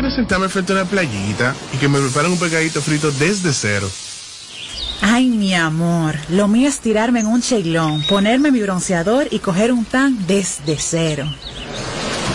quiero sentarme frente a una playita y que me preparen un pegadito frito desde cero. Ay, mi amor, lo mío es tirarme en un cheilón, ponerme mi bronceador y coger un tan desde cero.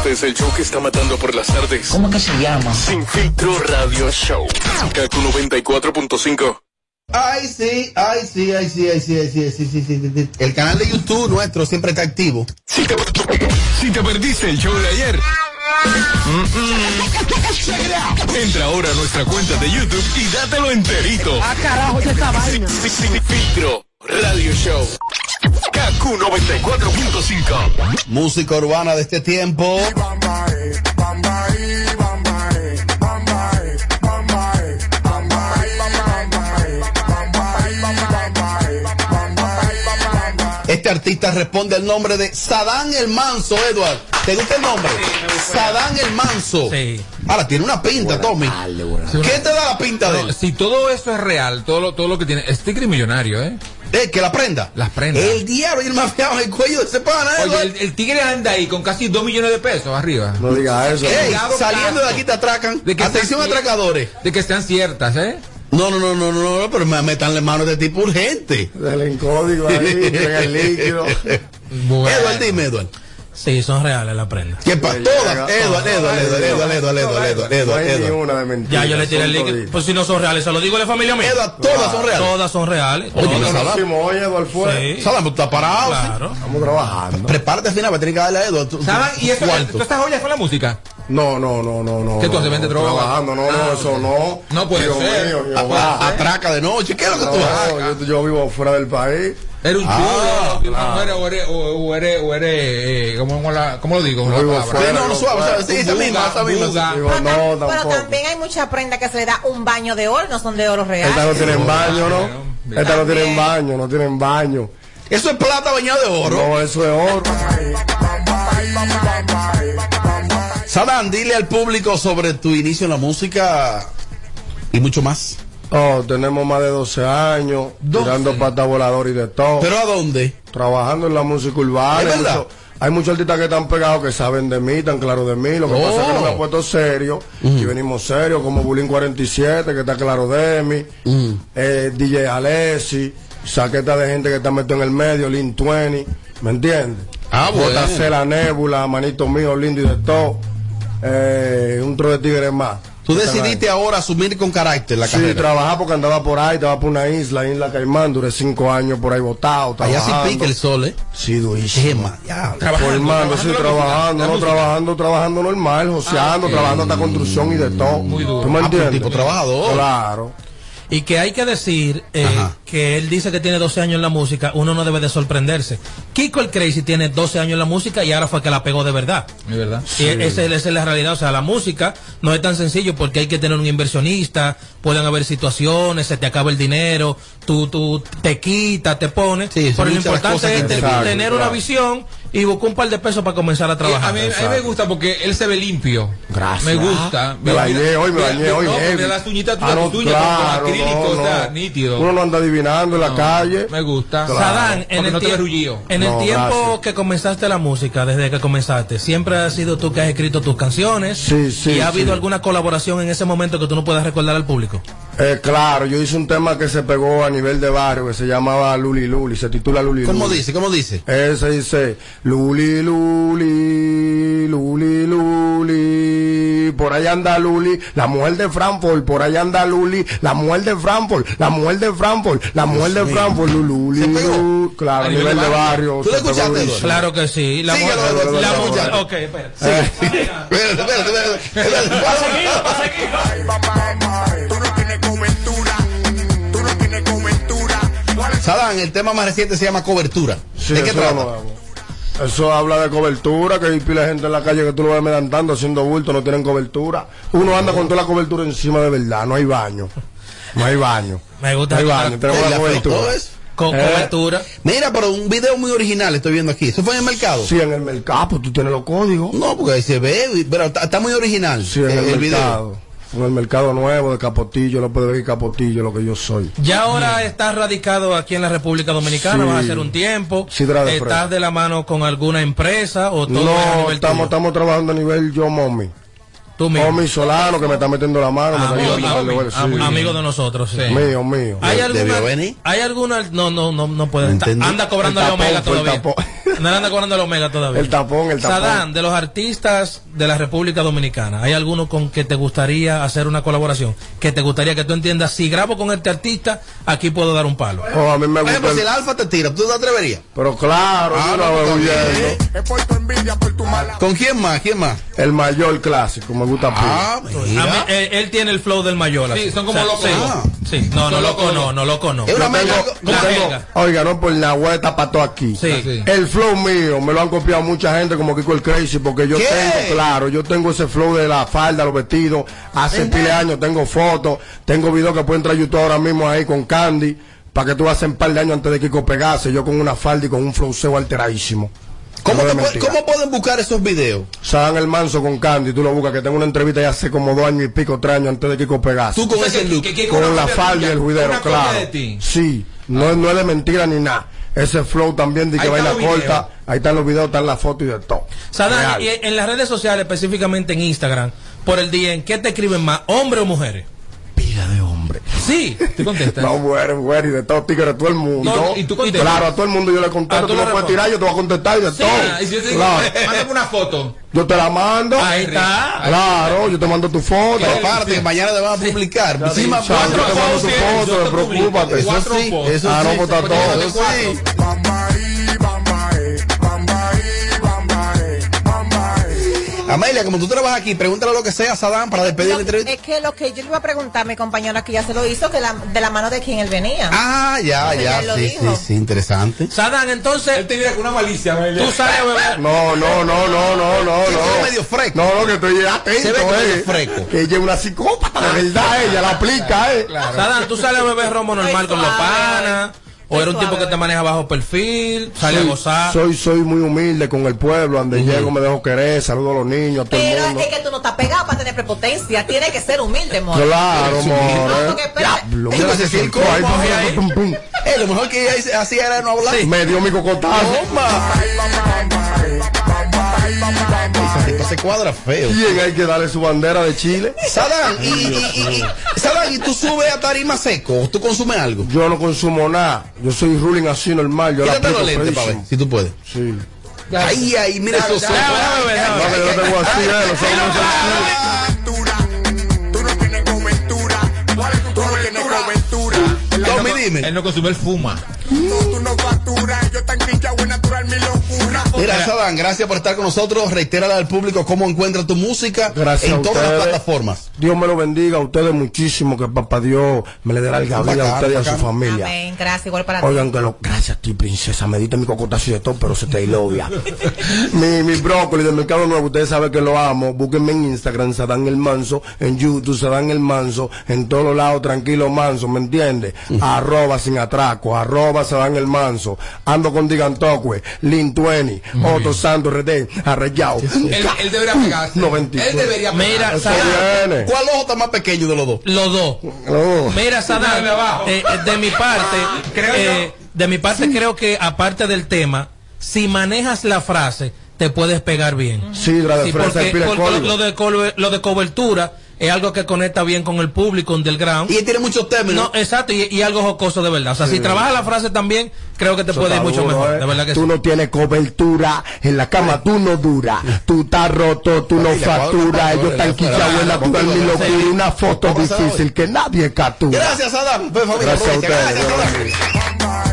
Este es el show que está matando por las tardes. ¿Cómo que se llama? Sin filtro radio show. KQ 94.5. Ay, sí, ay, sí, ay, sí, ay, sí, ay, sí, sí, sí, sí, sí. El canal de YouTube nuestro siempre está activo. Si te, si te perdiste el show de ayer. Entra ahora a nuestra cuenta de YouTube y dátelo enterito. Ah, carajo, ya está vaina. Sin, sin filtro radio show. KQ 94.5. Música urbana de este tiempo. Este artista responde al nombre de Sadán el Manso, Edward. ¿Te gusta el nombre? Sadán el Manso. Sí. Ahora, tiene una pinta, Tommy. ¿Qué te da la pinta de él? Si todo eso es real, todo lo, todo lo que tiene, es tigre millonario, ¿eh? Eh, que la prenda. Las prendas. El diablo y el mafiado en el cuello de ese pana, Oye, Edward. el, el tigre anda ahí con casi 2 millones de pesos arriba. No digas eso. Ey, saliendo de aquí te atracan. De que Atención, sean atracadores. De que sean ciertas, ¿eh? No, no, no, no, no, no, pero me metanle mano de tipo urgente. Denle en código ahí, en el líquido. Bueno. Edward, dime, Edward. Sí, son reales las prendas. ¿Qué pasa? Llega- Todas. Edward, Edward, Edward, Edward, Edward, Edward, Edward, No Edward, hay ni Edward. una de mentira. Ya yo le tiré el toditas. Pues si no son reales, se lo digo a la familia mía. Edward, todas son reales. Todas son reales. Oye, oye, Eduardo fue. Sí. Sadam, tú estás parado. Claro. Estamos trabajando. Prepárate al final, tener que darle a tu- ¿Saben? ¿Y eso. ¿tú estás joyas con la música? No, no, no, no, no. ¿Qué tú haces? ¿Vende droga? Trabajando, no, no, Ah, eso no. No puede ser. Atraca de noche. ¿Qué es lo que tú haces? Yo vivo fuera del país. ¿Eres un Ah, chulo? ¿O eres, o eres, o eres, o eres, eh, ¿cómo, la- cómo lo digo? No La fuera. Sí, no, no, suave, suave. Sí, esa misma, esa misma. Digo, Pero, no, tam- pero también hay mucha prenda que se le da un baño de oro, no son de oro real. Estas no tienen baño, ¿no? Estas no tienen baño, no tienen baño. Eso es plata bañada de oro. No, eso es oro. Sadam, dile al público sobre tu inicio en la música y mucho más. Oh, tenemos más de 12 años, 12. tirando pata volador y de todo. ¿Pero a dónde? trabajando en la música urbana. ¿Es Hay verdad? mucho- Hay muchos artistas que están pegados que saben de mí, tan claro de mí. Lo que Oh. pasa es que no me he puesto serio. Y venimos serios, como Bulín 47, que está claro de mí. eh, DJ Alessi, saqueta de gente que está metido en el medio, Lin 20. ¿Me entiendes? Ah, bueno. JC La Nébula, manito mío, lindo y de todo. Eh, un tro de tigres más. Tú decidiste ahora asumir con carácter la Sí, carrera. trabajar porque andaba por ahí, estaba por una isla, Isla Caimán, duré cinco años por ahí botado. Allá sí trabajando. pica el sol, ¿eh? Sí, durísimo. Diablo. Trabajando, Formando, sí, trabajando, no, trabajando, trabajando normal, joseando, ok. trabajando hasta construcción y de todo. Muy duro. ¿Tú me Ah, entiendes? tipo trabajador. Claro. Y que hay que decir eh, que él dice que tiene 12 años en la música, uno no debe de sorprenderse. Kiko el Crazy tiene 12 años en la música y ahora fue que la pegó de verdad. ¿Es verdad? Y esa, esa es la realidad. O sea, la música no es tan sencillo porque hay que tener un inversionista, pueden haber situaciones, se te acaba el dinero, tú, tú te quitas, te pones. Sí, pero lo importante es tener Claro. una visión y buscar un par de pesos para comenzar a Eh, trabajar. a, mí, a mí me gusta porque él se ve limpio. Gracias. Me gusta. Me bañé hoy, me bañé hoy. No, las uñitas Ah, tuyas, no, tus uñas con- claro, con acrílico, no, o sea, no. nítido. Uno no anda adivinando en la calle. Me gusta. Claro. Sadán, en el, no en el No, tiempo gracias. que comenzaste la música, desde que comenzaste, siempre has sido tú que has escrito tus canciones. Sí, sí, ¿Y ha habido sí. alguna colaboración en ese momento que tú no puedas recordar al público? Eh, claro, yo hice un tema que se pegó a nivel de barrio que se llamaba Luli Luli, se titula Luli ¿Cómo Luli. dice? ¿Cómo dice? Ese dice Luli Luli, Luli Luli, por ahí anda Luli, la mujer de Frankfurt, por ahí anda Luli, la mujer de Frankfurt, la mujer de Frankfurt, la mujer de Frankfurt, Luli ¿Se pegó? Luli, claro, A nivel de barrio. ¿Tú lo se pegó escuchaste. Claro que sí. La mujer- la mujer- ok, espera. Espérate, espérate, espérate, espérate. El tema más reciente se llama Cobertura. Sí, ¿De qué eso trata? Eso habla de cobertura, que hay pila de gente en la calle que tú lo ves medantando, haciendo bulto, no tienen cobertura. Uno anda con toda la cobertura encima de verdad, no hay baño. No hay baño. Me gusta No hay baño, tenemos ¿Y la la cobertura. Con Eh, cobertura. Mira, pero un video muy original estoy viendo aquí. ¿Eso fue en el mercado? Sí, en el mercado, pues tú tienes los códigos. No, porque ahí se ve, pero está, está muy original. Sí, en eh, el, video. mercado. En el mercado nuevo de Capotillo, puede ver Capotillo, lo que yo soy. Ya ahora estás radicado aquí en la República Dominicana, Sí. vas a hacer un tiempo. Sí, de ¿Estás de la mano con alguna empresa o todo No, nivel estamos, estamos trabajando a nivel yo, Momi. Tú mismo. Solano, que me está metiendo la mano. me está Amigo, sí. de nosotros, sí. Mío, mío. ¿Hay De- alguna, debió venir. ¿Hay alguna? No, no, no, no puede. Entendí. anda cobrando tapón, Omega todavía. No le anda cobrando el Omega todavía. El tapón, el tapón. Sadán, de los artistas de la República Dominicana, ¿hay alguno con que te gustaría hacer una colaboración? Que te gustaría que tú entiendas, si grabo con este artista, aquí puedo dar un palo. Oh, a mí me gusta. pues si el- el alfa te tira, ¿tú te atreverías? Pero claro, Ah, yo no, la veo está huyendo. ¿Con quién más? ¿Quién más? El mayor clásico, me gusta Ah, pila. A mí, mira. él, él tiene el flow del mayor. Sí, son como locos, sí, ¿no? sí. no, no, loco no, no, loco no. Oiga, no por la vuelta para todo aquí. Sí. Sí. El flow mío me lo han copiado mucha gente como Kiko el Crazy porque yo ¿Qué? tengo, claro, yo tengo ese flow de la falda, los vestidos, hace pile de años tengo fotos, tengo videos que pueden traer YouTube ahora mismo ahí con Candy, para que tú haces un par de años antes de Kiko pegase, yo con una falda y con un flow alteradísimo. ¿Cómo, No. ¿Cómo pueden buscar esos videos? Sadan el manso con Candy, tú lo buscas, que tengo una entrevista ya hace como dos años y pico, tres años antes de Kiko pegase. Tú con ese look. con la falda y el juidero, claro. Sí, no, es- no es de mentira ni nada. Ese flow también de que los corta, ahí están los videos, están las fotos y de todo. Sadán, y en las redes sociales, específicamente en Instagram, por el día, ¿en qué te escriben más, hombres o mujeres? Sí, tú contestas. No, muere, muere, y de todo tigres, todo el mundo. No, ¿y tú contestas? Claro, a todo el mundo yo le contesto, Ah, tú tú le me puedes tirar, yo te voy a contestar y de Sí, todo. Ah, y si yo te digo, Claro. mándame una foto. Yo te la mando. Ahí está. Claro, yo te mando tu foto. Aparte, que mañana te van a publicar. Ya Muchísimas te- yo te mando tu fotos, foto, no preocúpate. Eso Cuatro sí, fotos. eso ah, no, está todo. Amelia, como tú trabajas aquí, pregúntale lo que sea a Sadán para despedir la entrevista. es que lo que yo le iba a preguntar a mi compañera que ya se lo hizo, que la- de la mano de quién él venía. Ah, ya, ya, sí, sí, sí, interesante. Sadán, entonces, Él te diría con una malicia. Amelia. tú sales a beber. No, no, no, no, no, no, no. medio fresco. No, no, que estoy atento, Se ve eh. medio fresco. Que ella es una psicópata, de verdad, ella la aplica, eh. Sadán, tú sales a beber romo normal con los panas. O eres un tipo que te maneja bajo perfil, sale a Soy- gozar. Soy, soy muy humilde con el pueblo, donde llego me dejo querer, saludo a los niños, a todo el Pero mundo. es que tú no estás pegado para tener prepotencia. Tiene que ser humilde, amor. Claro, more. Diablo, mira ese circo ahí, pum, ahí. pum, pum. Eh, lo mejor que ella hice- hacía era no hablar. Me dio mi cocotazo. Tipa se cuadra feo. ¿Quién hay que darle su bandera de Chile? Sadán, y, y, y, y- Sadán, ¿y tú subes a tarima seco tú consumes algo? Yo no consumo nada. Yo soy ruling así normal. Yo la Quítate aplico los lentes para ver, si tú puedes. Sí. Ay, ay, mira esos ojos. No, yo tengo así, eh, los ojos no son así. Tommy, dime. Él no consume, él fuma. Mira, Sadán, gracias por estar con nosotros. Reitérale al público cómo encuentra tu música Gracias en todas las plataformas. Dios me lo bendiga a ustedes muchísimo, que papá Dios me le dé larga vida a ustedes y a su familia. Amén. Gracias, igual para ti. Oigan que lo, gracias a ti, princesa. Me diste mi cocotazo y de todo, pero se te ilovia. mi, mi brócoli del Mercado Nuevo, ustedes saben que lo amo. Búsquenme en Instagram, Sadán el Manso, en YouTube, Sadán el Manso, en todos los lados, tranquilo manso, ¿me entiendes? Arroba sin atraco, arroba Sadán el Manso. Ando con Digantocue, Lin 20, Otto Santos, Redén, Arrellao. Él, él debería pegarse. 93. Él debería pegarse. Mira, Sadán. ¿Cuál ojo está más pequeño de los dos? los dos. Oh. Mira, Sadán, eh, eh, de mi parte, Creo eh, de mi parte creo que aparte del tema, si manejas la frase, te puedes pegar bien. De Sí, porque, el pile porque código. lo, de lo de cobertura es algo que conecta bien con el público underground. Y tiene muchos términos. No, exacto, y, y algo jocoso de verdad. O sea, si trabajas la frase también, creo que te Eso puede ir mucho duro, mejor. eh. De verdad que tú sí. no tienes cobertura en la cama, tú no dura, tú estás roto, tú no facturas, ellos están quichados en la tuya, mi locura, una foto ¿Cómo pasa difícil que nadie captura. Gracias. Pues, familia, Gracias a ustedes,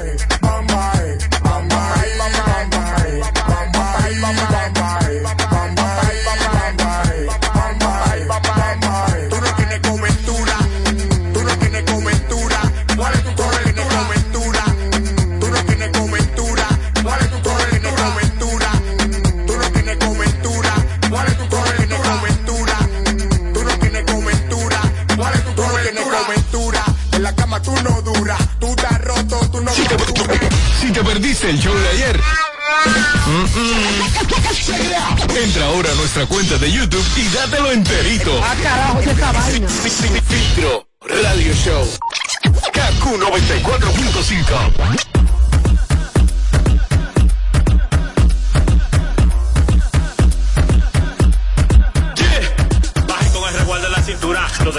te perdiste el show de ayer. Entra ahora a nuestra cuenta de YouTube y dátelo enterito. Ah, carajo, ¿qué esta vaina? Filtro Radio Show. KQ 94.5.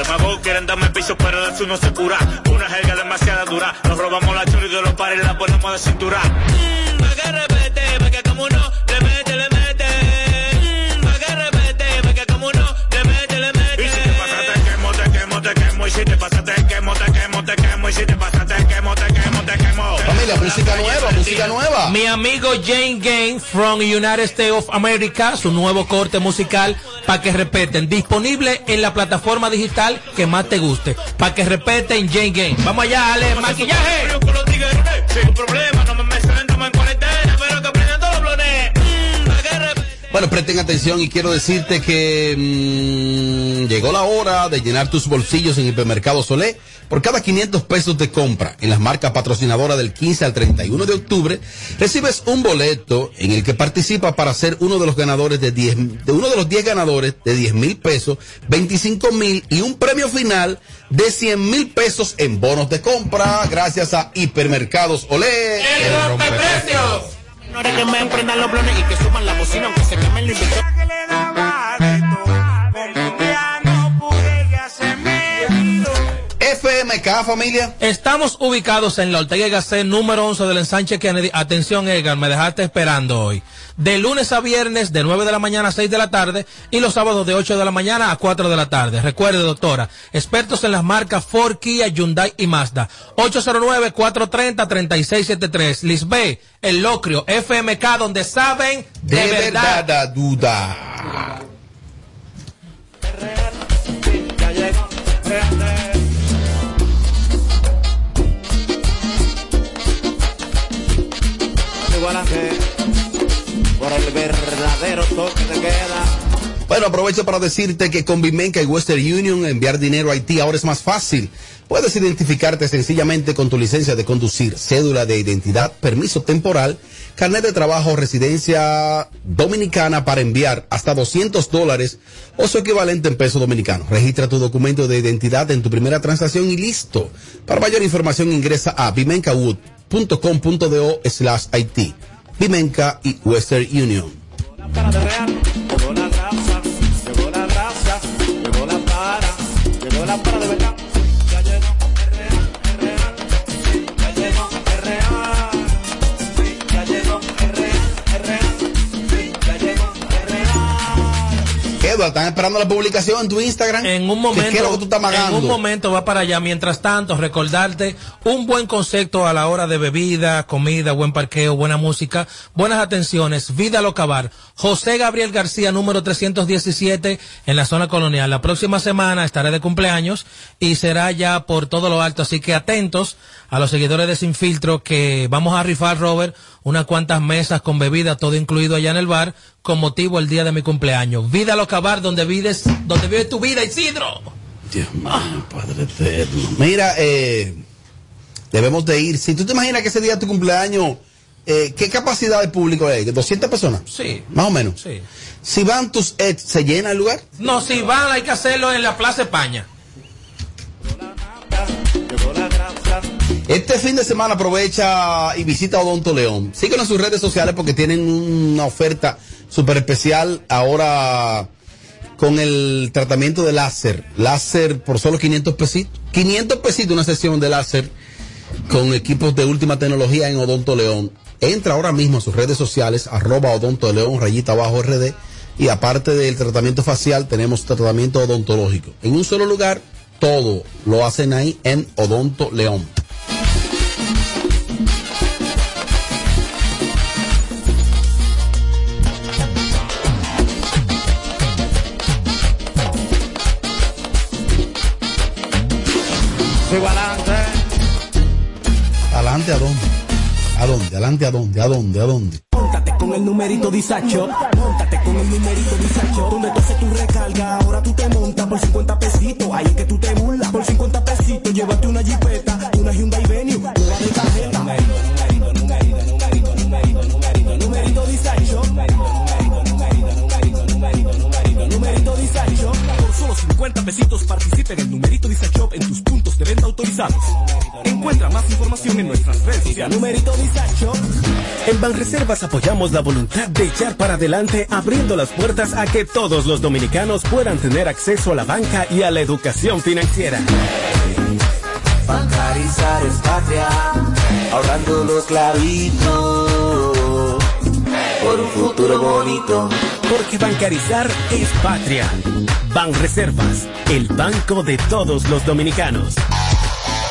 demagogos quieren darme piso, pero de eso no se cura. Una jerga demasiada dura. Nos robamos la chori de los pares y la ponemos de cintura. Mmm, pa' que repete, pa' que como uno le mete, le mete. Mmm, pa' que repete, pa' que como uno le mete, le mete. Y si te pasa, te quemo, te quemo, te quemo. Y si te pasa, te quemo, te quemo, te quemo. Y si te pasa, música nueva, música nueva. Mi amigo Jane Game from United States of America, su nuevo corte musical, para que repeten, disponible en la plataforma digital que más te guste. Para que repeten Jane Game. Vamos allá, Ale, maquillaje. Bueno, presten atención y quiero decirte que mm, llegó la hora de llenar tus bolsillos en Hipermercado Solé. Por cada 500 pesos de compra en las marcas patrocinadoras del 15 al 31 de octubre, recibes un boleto en el que participa para ser uno de los ganadores de 10, de uno de los 10 ganadores de 10 mil pesos, 25 mil y un premio final de 100 mil pesos en bonos de compra gracias a Hipermercados Olé. El rompeprecios. Ahora que me emprendan los blones y que suban la bocina aunque se quemen el invento. Familia. Estamos ubicados en la Ortega y Gasset número 11 del ensanche Kennedy. Atención, Edgar, me dejaste esperando hoy. De lunes a viernes, de 9 de la mañana a 6 de la tarde, y los sábados de 8 de la mañana a 4 de la tarde. Recuerde, doctora, expertos en las marcas Ford, Kia, Hyundai y Mazda. 809-430-3673. Lisbé, El Locrio, FMK, donde saben de, De verdad. verdad, da duda. Por el verdadero toque de queda. Bueno, aprovecho para decirte que con Vimenca y Western Union enviar dinero a Haití ahora es más fácil. Puedes identificarte sencillamente con tu licencia de conducir, cédula de identidad, permiso temporal, carnet de trabajo, residencia dominicana para enviar hasta 200 dólares o su equivalente en peso dominicano. Registra tu documento de identidad en tu primera transacción y listo. Para mayor información ingresa a vimencawood.com.do slash Haití. Vimenca y Western Union. Llegó para, de. ¿Están esperando la publicación en tu Instagram? En un momento, ¿Qué es lo que tú estás en pagando? un momento va para allá. Mientras tanto, recordarte un buen concepto a la hora de bebida, comida, buen parqueo, buena música, buenas atenciones, vida lo cabar. José Gabriel García, número 317, en la zona colonial. La próxima semana estaré de cumpleaños y será ya por todo lo alto. Así que atentos a los seguidores de Sin Filtro que vamos a rifar, Robert, unas cuantas mesas con bebida, todo incluido allá en el bar, con motivo el día de mi cumpleaños. Vida lo cabar, donde vives, donde vive tu vida, Isidro. Dios mío, Padre eterno. Mira, eh, debemos de ir. Si tú te imaginas que ese día de tu cumpleaños, eh, ¿qué capacidad de público hay? ¿200 personas? Sí. Más o menos. Sí. Si van tus ex, ¿se llena el lugar? No, si van, hay que hacerlo en la Plaza España. Este fin de semana aprovecha y visita Odonto León. Síguenos en sus redes sociales porque tienen una oferta súper especial ahora con el tratamiento de láser. Láser por solo 500 pesitos. 500 pesitos una sesión de láser con equipos de última tecnología en Odonto León. Entra ahora mismo a sus redes sociales, arroba Odonto León, rayita abajo RD. Y aparte del tratamiento facial, tenemos tratamiento odontológico. En un solo lugar, todo lo hacen ahí en Odonto León. ¿Adelante a dónde? ¿A dónde? ¿Adelante a dónde? ¿A dónde? ¿A dónde? Póntate con el numerito disacho. Póntate con el numerito disacho. Donde tú haces tu recarga, ahora tú te montas por 50 pesitos. Ahí es que tú te burlas por 50 pesitos. Llévate una jipeta, una Hyundai Venue, una de cajeta. Numerito, numerito, numerito, numerito, numerito, numerito disacho. Numerito Disacho. Por solo 50 pesitos participa en el numerito Disacho en tus puntos de venta autorizados. Encuentra más información en nuestra sociales. Numerito Dice Shop. En Banreservas apoyamos la voluntad de echar para adelante abriendo las puertas a que todos los dominicanos puedan tener acceso a la banca y a la educación financiera. Bancarizar es patria, ahorrando los clavitos por un futuro bonito. Porque bancarizar es patria. Banreservas, el banco de todos los dominicanos.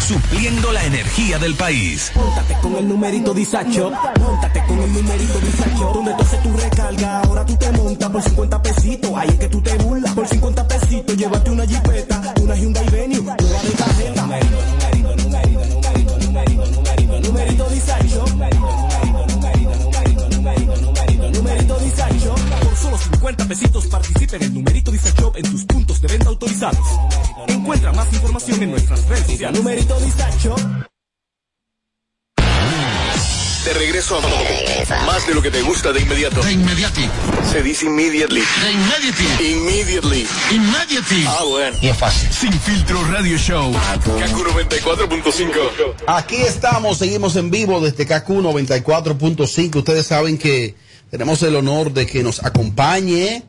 supliendo la energía del país. Móntate con el numerito Disacho. Móntate con el numerito Disacho. Donde tú haces tu recarga, ahora tú te montas por 50 pesitos. Ahí es que tú te burlas. Por 50 pesitos, llévate una jipeta, una Hyundai Venue, nueva de tarjeta. Numerito, numerito, numerito, numerito, numerito, numerito, numerito Disacho. Numerito Disacho. Por solo 50 pesitos participa en el numerito Disacho en tus puntos de venta autorizados. Encuentra más información en nuestras redes sociales. Numerito Disacho. De regreso a más de lo que te gusta de inmediato. De inmediati. Se dice immediately. De inmediati. Immediately. Immediately. Ah, bueno. Y es fácil. Sin filtro radio show. Kaku 94.5. Aquí estamos, seguimos en vivo desde KQ 94.5. Ustedes saben que tenemos el honor de que nos acompañe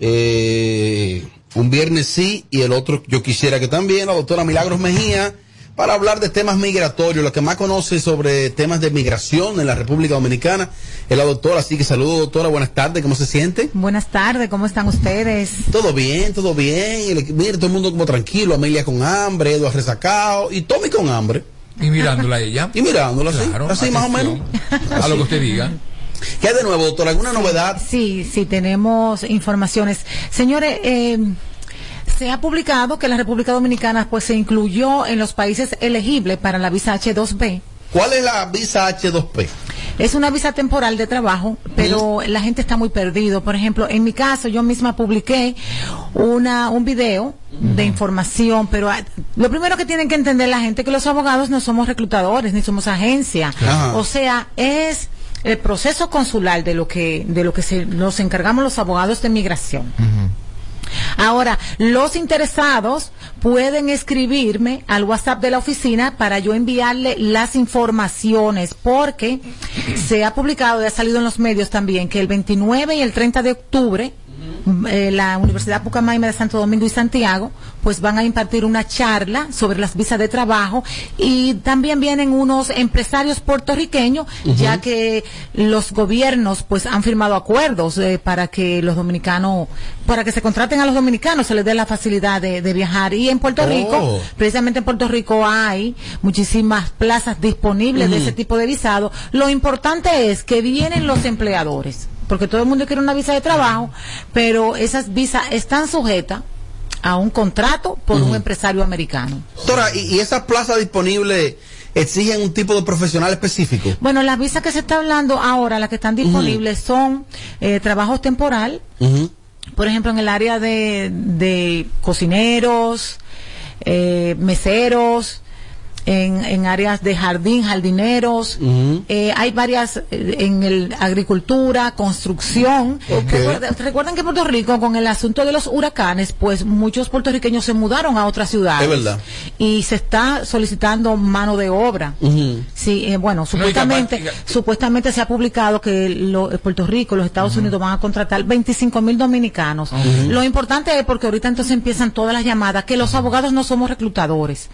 eh, un viernes sí y el otro yo quisiera que también la doctora Milagros Mejía para hablar de temas migratorios. Lo que más conoce sobre temas de migración en la República Dominicana es la doctora. Así que saludo, doctora. Buenas tardes. ¿Cómo se siente? Buenas tardes, ¿cómo están ustedes? Todo bien, todo bien. El- Mire, todo el mundo como tranquilo. Amelia con hambre, Eduardo resacado y Tommy con hambre. Y mirándola a ella. Y mirándola así, Claro, así más o menos. A lo que usted diga. ¿Qué hay de nuevo, doctora? ¿Alguna novedad? Sí, sí, tenemos informaciones. Señores, eh, se ha publicado que la República Dominicana pues se incluyó en los países elegibles para la visa H2B. ¿Cuál es la visa H2P? Es una visa temporal de trabajo, pero la gente está muy perdido. Por ejemplo, en mi caso, yo misma publiqué una, un video de información, pero ah, lo primero que tienen que entender la gente es que los abogados no somos reclutadores ni somos agencia. Ajá. O sea, es el proceso consular de lo que de lo que se, nos encargamos los abogados de migración. Ahora, los interesados pueden escribirme al WhatsApp de la oficina para yo enviarle las informaciones, porque se ha publicado y ha salido en los medios también que el 29 y el 30 de octubre eh, la Universidad Pucamaima de Santo Domingo y Santiago, pues van a impartir una charla sobre las visas de trabajo y también vienen unos empresarios puertorriqueños, ya que los gobiernos pues han firmado acuerdos eh, para que los dominicanos, para que se contraten a los dominicanos, se les dé la facilidad de, de viajar. Y en Puerto Oh. Rico, precisamente en Puerto Rico hay muchísimas plazas disponibles de ese tipo de visado. Lo importante es que vienen los empleadores, porque todo el mundo quiere una visa de trabajo, pero esas visas están sujetas a un contrato por un empresario americano. Doctora, ¿y, y esas plazas disponibles exigen un tipo de profesional específico? Bueno, las visas que se está hablando ahora, las que están disponibles, son eh, trabajos temporal, por ejemplo, en el área de, de cocineros, eh, meseros, en, en áreas de jardín, jardineros, eh, hay varias eh, en el agricultura, construcción. Ok. Recuerda- Recuerden que Puerto Rico, con el asunto de los huracanes, pues muchos puertorriqueños se mudaron a otras ciudades. Es verdad. Y se está solicitando mano de obra. Sí, eh, bueno, supuestamente, supuestamente se ha publicado que lo- eh, Puerto Rico, los Estados Unidos van a contratar 25 mil dominicanos. Lo importante es porque ahorita entonces empiezan todas las llamadas que los abogados no somos reclutadores.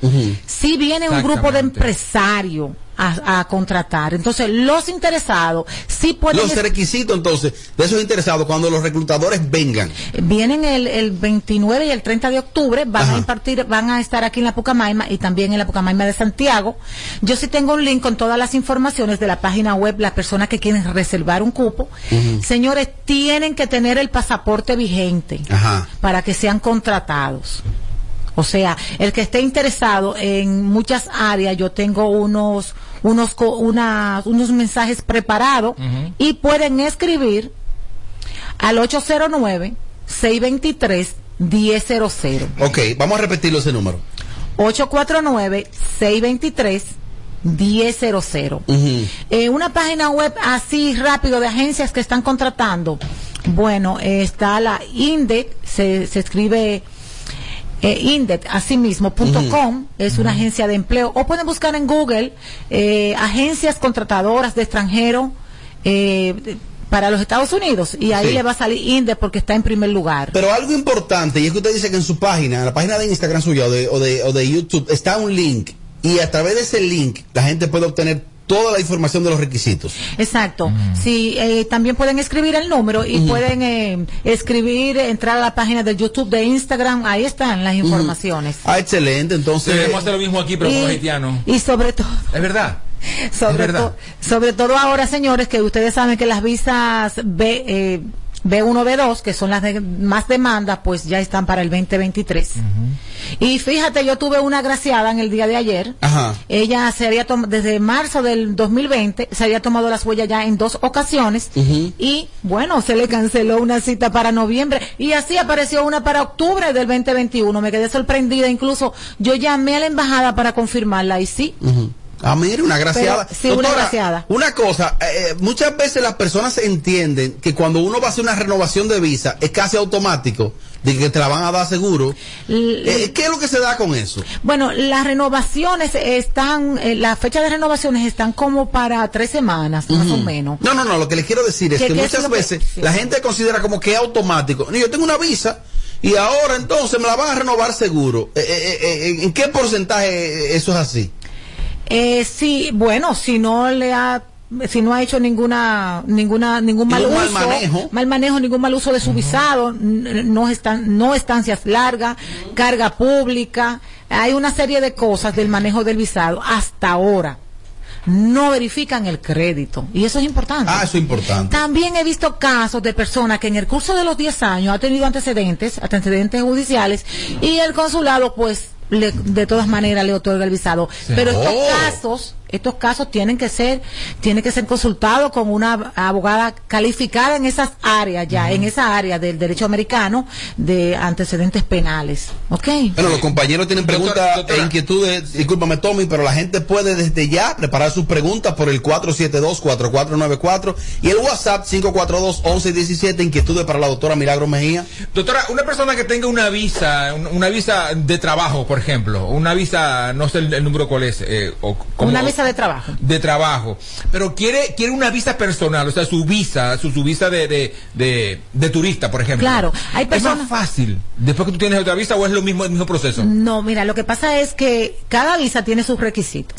Si viene un grupo de empresarios a, a contratar. Entonces, los interesados sí pueden... Los requisitos, entonces, de esos interesados, cuando los reclutadores vengan. Vienen el, el 29 y el 30 de octubre, van a impartir, van a estar aquí en la Pucamaima y también en la Pucamaima de Santiago. Yo sí tengo un link con todas las informaciones de la página web, las personas que quieren reservar un cupo. Señores, tienen que tener el pasaporte vigente Ajá. para que sean contratados. O sea, el que esté interesado en muchas áreas, yo tengo unos unos unas- unos mensajes preparados y pueden escribir al 809 623 1000. Ok, vamos a repetirlo ese número. 849 623 1000. Ujú. Eh, una página web así rápido de agencias que están contratando. Bueno, eh, está la INDEC, se, se escribe eh, INDEC, así mismo, punto com, es una agencia de empleo. O pueden buscar en Google eh, agencias contratadoras de extranjero eh, para los Estados Unidos y ahí Sí. le va a salir INDEC porque está en primer lugar. Pero algo importante, y es que usted dice que en su página, en la página de Instagram suya o de, o de, o de YouTube, está un link. Y a través de ese link, la gente puede obtener toda la información de los requisitos. Exacto. Sí, eh, también pueden escribir el número y Ujú. pueden eh, escribir, entrar a la página de YouTube, de Instagram, ahí están las informaciones. Ah, excelente. Entonces, Debemos hacer lo mismo aquí, pero Y- como haitiano. Y sobre todo, Es verdad. sobre, verdad. to- sobre todo ahora, señores, que ustedes saben que las visas B, eh, B1, B2, que son las de más demanda, pues ya están para el 2023. Y fíjate, yo tuve una agraciada en el día de ayer. Ajá. Ella se había tomado, desde marzo del 2020, se había tomado las huellas ya en dos ocasiones. Y bueno, se le canceló una cita para noviembre. Y así apareció una para octubre del 2021. Me quedé sorprendida. Incluso yo llamé a la embajada para confirmarla y sí. Ah, mire, una graciada. Pero, sí, una graciada. Una cosa, eh, muchas veces las personas entienden que cuando uno va a hacer una renovación de visa es casi automático, de que te la van a dar seguro. Eh, ¿Qué es lo que se da con eso? Bueno, las renovaciones están, eh, las fechas de renovaciones están como para tres semanas, más o menos. No, no, no, lo que les quiero decir es ¿Qué- que es muchas que- veces la gente considera como que es automático. Yo tengo una visa y ahora entonces me la van a renovar seguro. Eh, eh, eh, ¿En qué porcentaje eso es así? Eh, sí, bueno, si no le ha si no ha hecho ninguna ninguna ningún mal Ningún uso, mal manejo. mal manejo, ningún mal uso de su visado, no están no estancias largas, carga pública, hay una serie de cosas del manejo del visado hasta ahora. No verifican el crédito y eso es importante. Ah, eso es importante. También he visto casos de personas que en el curso de los 10 años ha tenido antecedentes, antecedentes judiciales, y el consulado, pues, le- de todas maneras le otorga el visado. Pero estos Oh. casos, estos casos tienen que ser, tienen que ser consultados con una abogada calificada en esas áreas ya, en esa área del derecho americano de antecedentes penales. ¿Ok? Bueno, los compañeros tienen preguntas e inquietudes, discúlpame Tommy, pero la gente puede desde ya preparar sus preguntas por el 472-4494 y el WhatsApp 542-1117, inquietudes para la doctora Milagro Mejía. Doctora, una persona que tenga una visa, un- una visa de trabajo, por ejemplo, una visa, no sé el, el número cuál es, eh, o como- Una visa de trabajo. de trabajo, pero quiere quiere una visa personal, o sea, su visa, su, su visa de, de, de, de turista, por ejemplo. Claro, hay ¿Es personas- más fácil después que tú tienes otra visa o es lo mismo el mismo proceso? No, mira, lo que pasa es que cada visa tiene sus requisitos.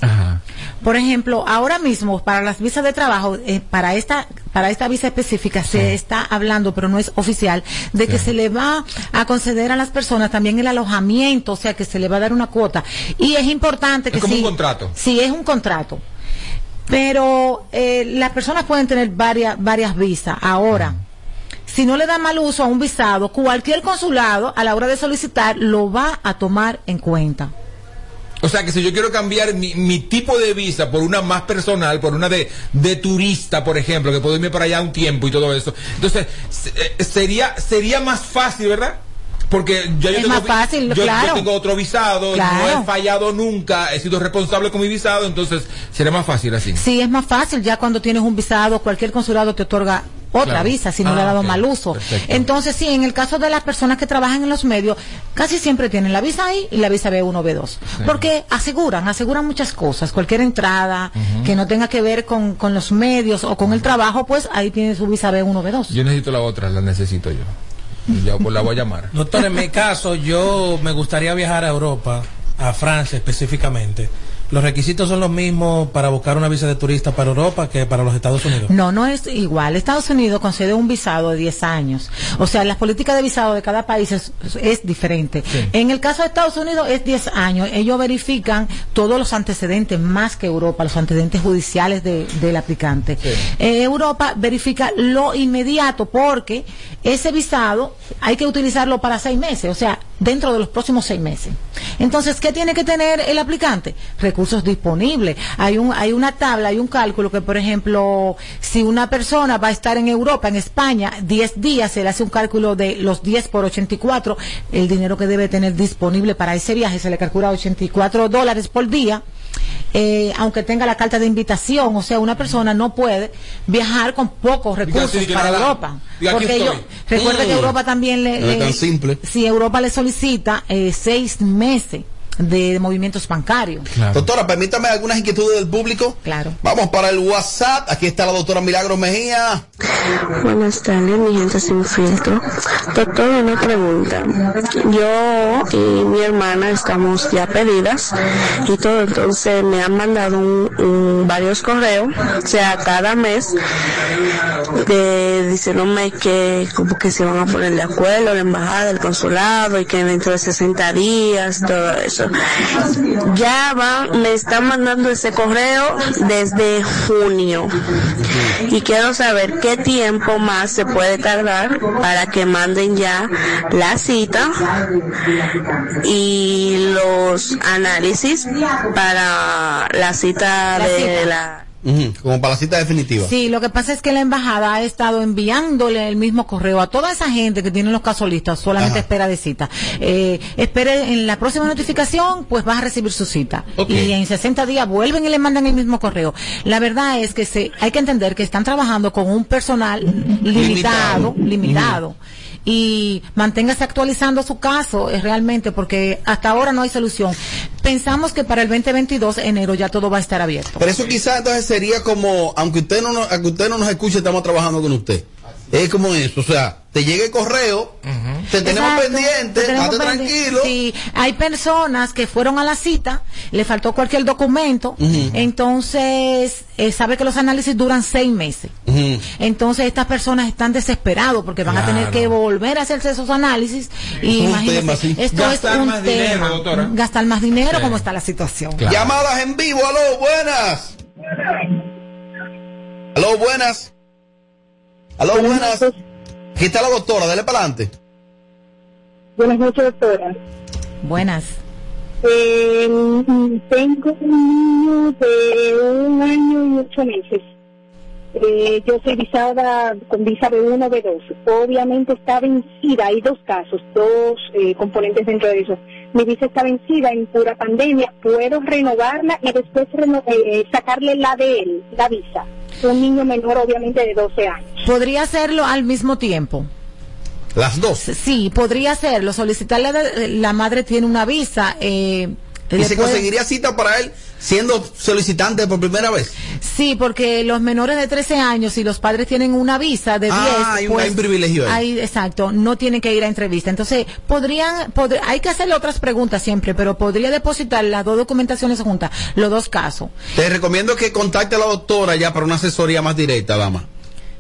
Por ejemplo, ahora mismo para las visas de trabajo, eh, para esta para esta visa específica se está hablando, pero no es oficial, de que se le va a conceder a las personas también el alojamiento, o sea, que se le va a dar una cuota. Y es importante que Es como un contrato. Sí, es un contrato. Pero eh, las personas pueden tener varias varias visas. Ahora, si no le da mal uso a un visado, cualquier consulado a la hora de solicitar lo va a tomar en cuenta. O sea, que si yo quiero cambiar mi, mi tipo de visa por una más personal, por una de, de turista, por ejemplo, que puedo irme para allá un tiempo y todo eso, entonces se- eh, sería sería más fácil, ¿verdad? Porque ya yo Es tengo, más fácil, yo, yo claro. tengo otro visado, Claro. no he fallado nunca, he sido responsable con mi visado, entonces sería más fácil así. Sí, es más fácil ya cuando tienes un visado, cualquier consulado te otorga otra Claro. visa si no Ah, le ha dado mal uso. Perfecto. Entonces, sí, en el caso de las personas que trabajan en los medios, casi siempre tienen la visa ahí y la visa B1, B2. Porque aseguran, aseguran muchas cosas. Cualquier entrada que no tenga que ver con, con los medios o con el trabajo, pues ahí tiene su visa B1, B2. Yo necesito la otra, la necesito yo. Y ya pues, la voy a llamar. Doctor, en mi caso, yo me gustaría viajar a Europa a Francia específicamente, ¿los requisitos son los mismos para buscar una visa de turista para Europa que para los Estados Unidos? No, no es igual. Estados Unidos concede un visado de 10 años. O sea, las políticas de visado de cada país es, es diferente. En el caso de Estados Unidos es 10 años. Ellos verifican todos los antecedentes más que Europa, los antecedentes judiciales de- del aplicante. Eh, Europa verifica lo inmediato porque ese visado hay que utilizarlo para seis meses, o sea, dentro de los próximos seis meses. Entonces, ¿qué tiene que tener el aplicante? Recursos disponibles. Hay un, hay una tabla, hay un cálculo que, por ejemplo, si una persona va a estar en Europa, en España, 10 días, se le hace un cálculo de los 10 por 84, el dinero que debe tener disponible para ese viaje se le calcula 84 dólares por día. Eh, aunque tenga la carta de invitación, o sea, una persona no puede viajar con pocos recursos para nada. Europa. Diga, Porque ellos, estoy. recuerde que. Europa también le, No es le- tan simple. si Europa le solicita eh, seis meses de movimientos bancarios. Doctora, permítame algunas inquietudes del público. Claro. Vamos para el WhatsApp. Aquí está la doctora Milagros Mejía. Buenas tardes, mi gente sin filtro. Doctor, una pregunta. Yo y mi hermana estamos ya pedidas y todo, entonces me han mandado un- un- varios correos, o sea, cada mes, de, diciéndome que como que se van a poner de acuerdo la embajada, el consulado y que dentro de 60 días, todo eso. Ya van, me están mandando ese correo desde junio y quiero saber qué tiempo más se puede tardar para que manden ya la cita y los análisis para la cita La de cita. la Como para la cita definitiva. Sí, lo que pasa es que la embajada ha estado enviándole el mismo correo a toda esa gente que tiene los casos listos, solamente Ajá. espera de cita. Eh, espere en la próxima notificación, pues vas a recibir su cita. Y en 60 días vuelven y le mandan el mismo correo. La verdad es que se, hay que entender que están trabajando con un personal limitado, limitado. Y manténgase actualizando su caso eh, realmente porque hasta ahora no hay solución. Pensamos que para el 2022, enero, ya todo va a estar abierto. Pero eso quizás entonces sería como, aunque usted no aunque usted no nos escuche, estamos trabajando con usted. Es como eso, o sea, te llega el correo, te tenemos Exacto, pendiente, te tenemos estate pendiente. tranquilo. Sí, hay personas que fueron a la cita, le faltó cualquier documento, entonces eh, sabe que los análisis duran seis meses. Entonces estas personas están desesperados porque van a tener que volver a hacerse esos análisis y Un imagínense, tema, sí. esto Gastar es un más tema, dinero, doctora. gastar más dinero Sí. como está la situación. Llamadas en vivo, aló, buenas. Aló, buenas. Aló, buenas. Aquí está la doctora, dale para adelante. Buenas noches, doctora. Buenas. Eh, tengo un niño de un año y ocho meses. Eh, yo soy visada con visa B1, B2. Obviamente está vencida. Hay dos casos, dos eh, componentes dentro de eso. Mi visa está vencida en pura pandemia. Puedo renovarla y después reno- eh, sacarle la de él, la visa. Un niño menor, obviamente, de 12 años. Podría hacerlo al mismo tiempo. Las dos. Sí, podría hacerlo. Solicitarle, de- la madre tiene una visa. Eh, ¿Y se conseguiría cita para él siendo solicitante por primera vez? Sí, porque los menores de 13 años, si los padres tienen una visa de 10, Ah, hay un- pues, hay un privilegio ahí. exacto, no tienen que ir a entrevista. Entonces, podrían, pod- hay que hacerle otras preguntas siempre, pero podría depositar las dos documentaciones juntas, los dos casos. Te recomiendo que contacte a la doctora ya para una asesoría más directa, dama.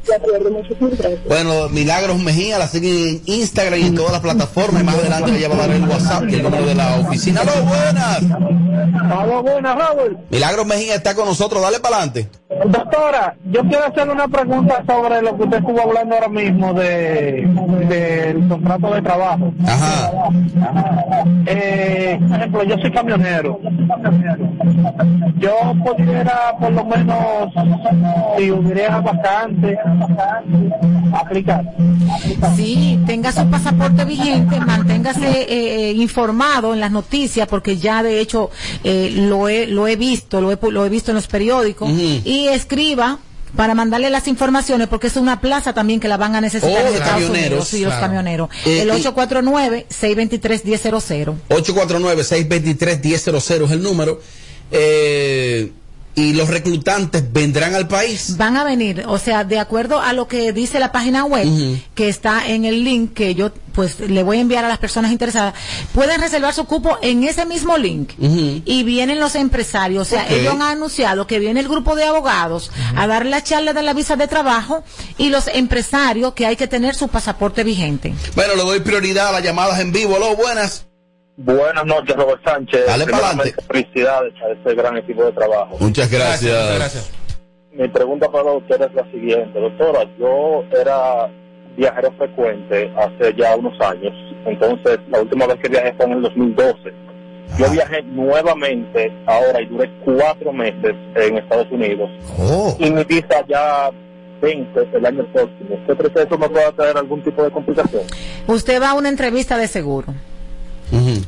De acuerdo, muchísimas gracias. Bueno, Milagros Mejía la siguen en Instagram y en todas las plataformas. Y más adelante ella va a dar el WhatsApp y el número de la oficina. ¡Aló, buenas! Aló, buenas, Raúl. Milagros Mejía está con nosotros. Dale para adelante. Doctora, yo quiero hacerle una pregunta sobre lo que usted estuvo hablando ahora mismo de del contrato de trabajo. Ajá. Eh, por ejemplo, yo soy camionero. Yo pudiera, por lo menos, si hubiera bastante, aplicar. Sí, tenga su pasaporte vigente, manténgase eh, eh, informado en las noticias, porque ya de hecho eh, lo, he, lo he visto, lo he, pu- lo he visto en los periódicos, Ujú. y escriba para mandarle las informaciones, porque es una plaza también que la van a necesitar Oh, en Estados camioneros, Unidos, sí, los claro. camioneros. Eh, el y- 849-623-1000. 849-623-1000 es el número. Eh, y los reclutantes vendrán al país. Van a venir, o sea, de acuerdo a lo que dice la página web, que está en el link que yo pues le voy a enviar a las personas interesadas, pueden reservar su cupo en ese mismo link. Y vienen los empresarios, o sea, ellos han anunciado que viene el grupo de abogados a dar la charla de la visa de trabajo y los empresarios que hay que tener su pasaporte vigente. Bueno, le doy prioridad a las llamadas en vivo. Aló, buenas. Buenas noches, Robert Sánchez. Dale Primeramente, Felicidades a este gran equipo de trabajo. Muchas gracias. Mi pregunta para la doctora es la siguiente. Doctora, yo era viajero frecuente hace ya unos años. Entonces, la última vez que viajé fue en el 2012. Yo viajé nuevamente ahora y duré cuatro meses en Estados Unidos. Oh. Y mi visa ya vence el año próximo. ¿Este proceso me puede traer algún tipo de complicación? Usted va a una entrevista de seguro.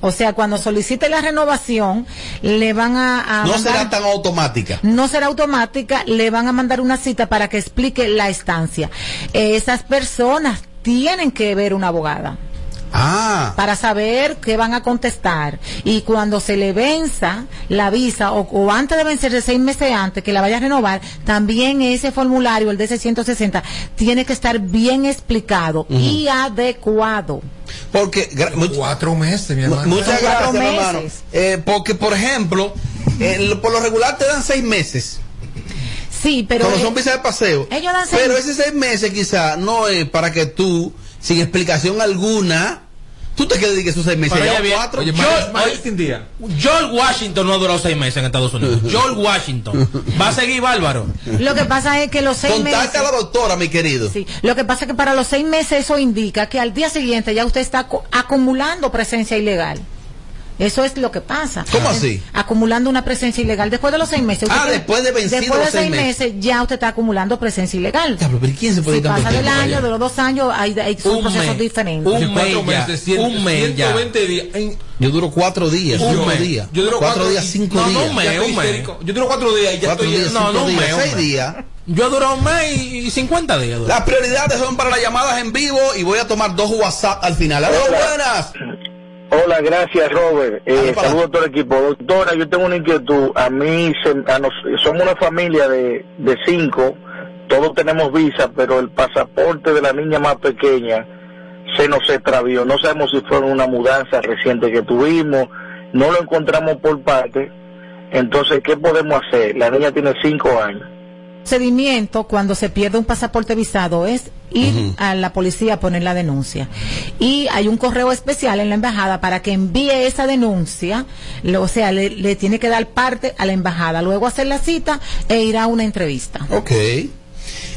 O sea, cuando solicite la renovación, le van a, a No mandar- será tan automática. no será automática, le van a mandar una cita para que explique la estancia. Eh, esas personas tienen que ver una abogada. Ah. Para saber qué van a contestar. Y cuando se le venza la visa, o, o antes de vencerse seis meses antes, que la vaya a renovar, también ese formulario, el DC-160, tiene que estar bien explicado y adecuado. Porque cuatro meses, mi hermano. Muchas gracias, hermano. meses. Eh, porque, por ejemplo, eh, por lo regular te dan seis meses. Sí, pero. Eh, son visas de paseo. ellos dan seis- Pero ese seis meses quizá no es para que tú, sin explicación alguna, tú te y que esos seis meses Pero ya oye bien, cuatro. oye, George, oye, George Washington no ha durado seis meses en Estados Unidos. George Washington. Va a seguir bárbaro. Lo que pasa es que los seis Contacta meses. a la doctora, mi querido. Sí, lo que pasa es que para los seis meses eso indica que al día siguiente ya usted está acu- acumulando presencia ilegal. Eso es lo que pasa. ¿Cómo así? Acumulando una presencia ilegal. Después de los seis meses. usted Ah, tiene- después de vencidos Después de los seis meses, ya usted está acumulando presencia ilegal. Pero ¿quién se puede Si pasa del año, allá? de los dos años, hay, hay son Un procesos mes. diferentes. Un mes ya. meses, cien- Un mes ya. 120 días. En- Yo duro cuatro días, Un cinco mes. días. Yo duro cuatro, cuatro días, cinco no, no, días. un mes, Ya estoy un mes. Yo duro cuatro días y ya Cuatro estoy- días, no, cinco no, un días, mes, seis días. Yo duro un mes y 50 días. Las prioridades son para las llamadas en vivo y voy a tomar dos WhatsApp al final. ¡Aló, buenas! Hola, gracias Robert. Eh, saludos a todo el equipo. Doctora, yo tengo una inquietud. A mí se- a nos- somos una familia de, de cinco, todos tenemos visa, pero el pasaporte de la niña más pequeña se nos extravió. No sabemos si fue una mudanza reciente que tuvimos, no lo encontramos por parte. Entonces, ¿qué podemos hacer? La niña tiene cinco años. Procedimiento cuando se pierde un pasaporte visado es ir a la policía a poner la denuncia. Y hay un correo especial en la embajada para que envíe esa denuncia, o sea, le, le tiene que dar parte a la embajada, luego hacer la cita e ir a una entrevista.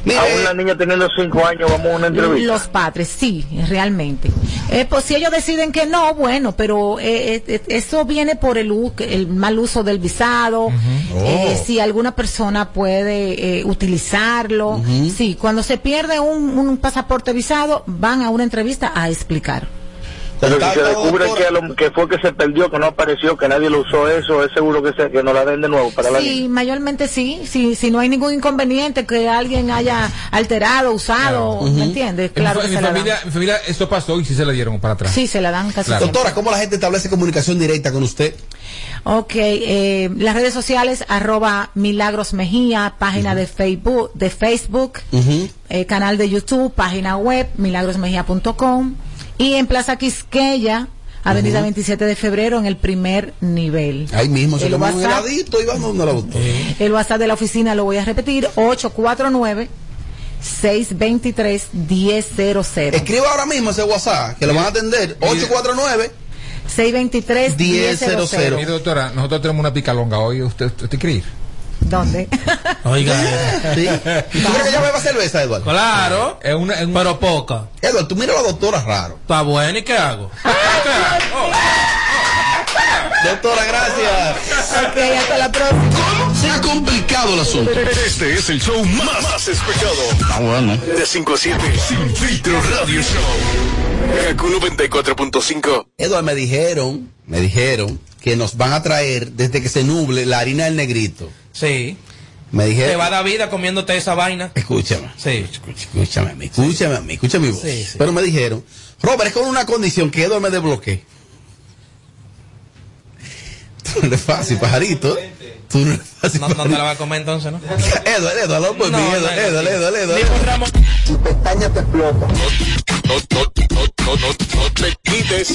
Ok. Aún la niña teniendo cinco años, vamos a una entrevista. Los padres, sí, realmente. Eh, pues si ellos deciden que no, bueno, pero eh, eh, eso viene por el, mal uso del visado, Oh. si alguna persona puede eh, utilizarlo. Sí, cuando se pierde un, un pasaporte visado, van a una entrevista a explicar. Pero si se descubre que, lo- que fue que se perdió, que no apareció, que nadie lo usó eso, es seguro que, se, que nos la den de nuevo para la niña. Sí, mayormente sí, sí, si no hay ningún inconveniente que alguien haya alterado, usado, ¿me entiendes? Claro en, que mi se la familia, dan. mi familia eso pasó y sí se la dieron para atrás. Sí, se la dan casi Claro. Doctora, ¿cómo la gente establece comunicación directa con usted? Ok, eh, las redes sociales, arroba Milagros Mejía, página de Facebook, de Facebook, eh, canal de YouTube, página web, milagrosmejía.com y en Plaza Quisqueya, Avenida 27 de Febrero, en el primer nivel. Ahí mismo se El toma un WhatsApp. heladito y vamos donde la. El WhatsApp de la oficina lo voy a repetir, 849 623 Escriba ahora mismo ese WhatsApp, que lo van a atender. 849 623 Mire, doctora, nosotros tenemos una picalonga hoy. ¿Usted, usted quiere ir? ¿Dónde? Oiga. ¿Sí? ¿Tú crees que ella beba cerveza, Eduardo? Claro. Es una, es Pero poca. Eduardo, tú mira a la doctora raro. Está bueno, ¿y qué hago? Doctora, gracias. Ok, hasta la próxima. Se ha complicado el asunto. Este es el show más, más escuchado. Ah, bueno. De 5 a 7, Sin Filtro Radio Show. Kaku 94.5. Eduardo, me dijeron, me dijeron que nos van a traer desde que se nuble la harina del negrito. Sí. Me Te dijeron. va a dar vida comiéndote esa vaina. Escúchame. Sí. Escúchame a mí, escúchame a mí, escúchame mi voz. Sí, sí. Pero me dijeron, Robert, es con una condición que Eduardo me desbloquee. No es fácil, pajarito. Tú no eres fácil No, no te la vas a comer entonces, ¿no? Edward, Edward, no por mí, No, Edward, Edward, Edward, Edward. Tu pestaña te explota. No, no, no, no, no, no te quites.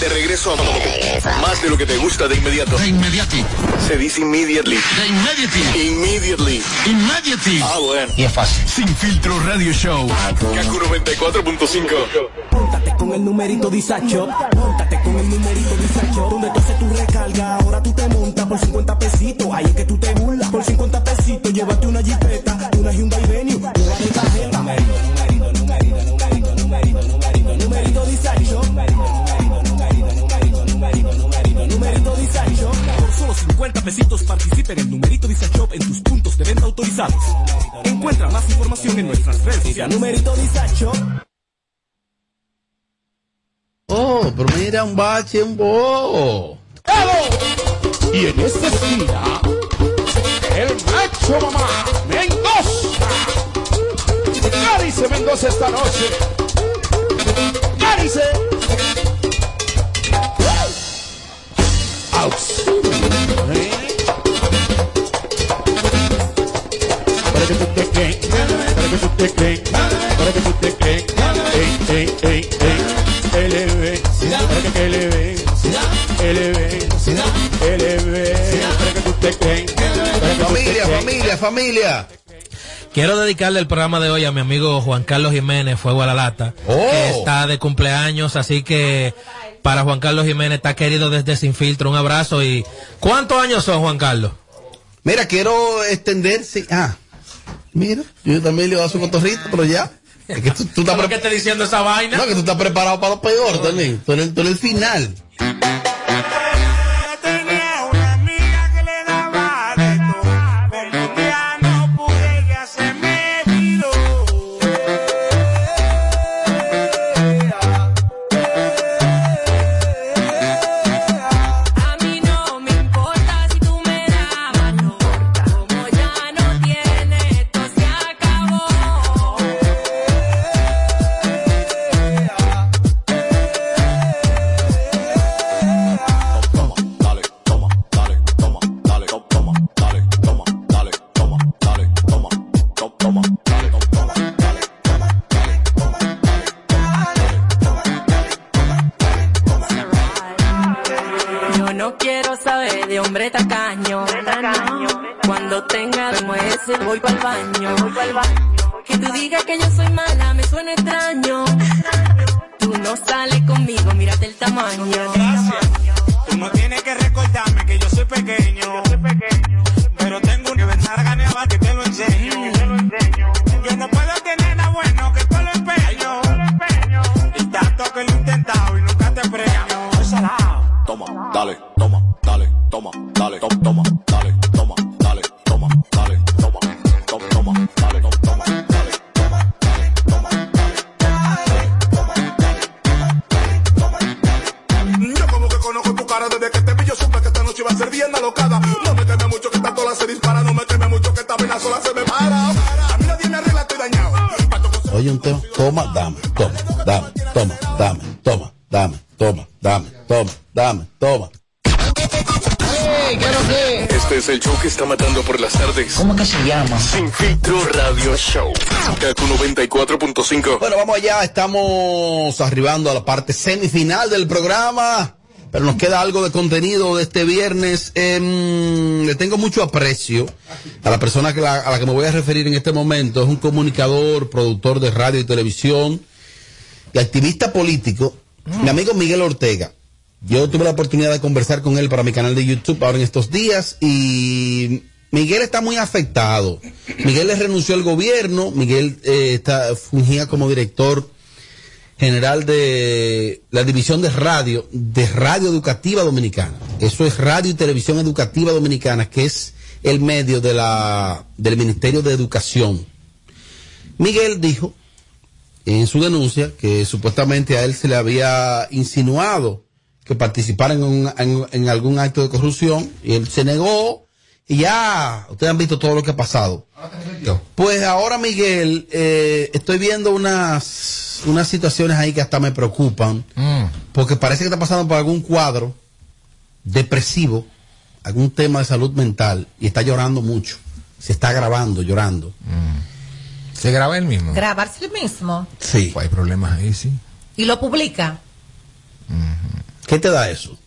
De regreso a más de lo que te gusta de inmediato. De inmediati. Se dice immediately. De immediately. Immediately. Immediately. Ah, bueno. Y es fácil. Sin filtro radio show. Kaku 94.5. Póntate con el numerito disacho. Póntate con el numerito disacho. Donde tú haces tu recarga, ahora tú te montas por 50 pesitos. Ahí es que tú te burlas. Por 50 pesitos, llévate una jipeta, una Hyundai Venue, una de tarjeta. 50 pesitos participa en numerito disacho en tus puntos de venta autorizados. Encuentra más información en nuestras redes sociales. Numerito disacho. Oh, pero mira, un bache, un bobo. Y en esta esquina, el macho mamá Mendoza. Cárice Mendoza esta noche. Cárice. Para que tú te para que tú te para que tú te quedes. Ey, ey, ey, ey. Eleve, para que para que tú te quedes. para que tú te Familia, familia, familia. Quiero dedicarle el programa de hoy a mi amigo Juan Carlos Jiménez, Fuego a la Lata, Oh. que está de cumpleaños, así que para Juan Carlos Jiménez está querido desde Sin Filtro. Un abrazo y ¿cuántos años son Juan Carlos? Mira, quiero extenderse. Ah, mira, yo también le voy a hacer un cotorrito, pero ya. Es que tú, tú estás ¿Por qué te diciendo esa vaina? No, que tú estás preparado para lo peor también. Tú eres, tú eres el final. 94.5. Bueno, vamos allá, estamos arribando a la parte semifinal del programa, pero nos queda algo de contenido de este viernes. Em, le tengo mucho aprecio a la persona que la- a la que me voy a referir en este momento. Es un comunicador, productor de radio y televisión y activista político, mi amigo Miguel Ortega. Yo tuve la oportunidad de conversar con él para mi canal de YouTube ahora en estos días y Miguel está muy afectado. Miguel le renunció al gobierno, Miguel eh, está, fungía como director general de la división de radio, de Radio Educativa Dominicana. Eso es Radio y Televisión Educativa Dominicana, que es el medio de la, del Ministerio de Educación. Miguel dijo en su denuncia que supuestamente a él se le había insinuado que participara en, algún acto de corrupción y él se negó Y ya, ustedes han visto todo lo que ha pasado. Pues ahora, Miguel, eh, estoy viendo unas, unas situaciones ahí que hasta me preocupan. Mm. Porque parece que está pasando por algún cuadro depresivo, algún tema de salud mental, y está llorando mucho. Se está grabando, llorando. ¿Se graba él mismo? Grabarse el mismo Sí. Hay problemas ahí, sí. y lo publica. ¿Qué te da eso?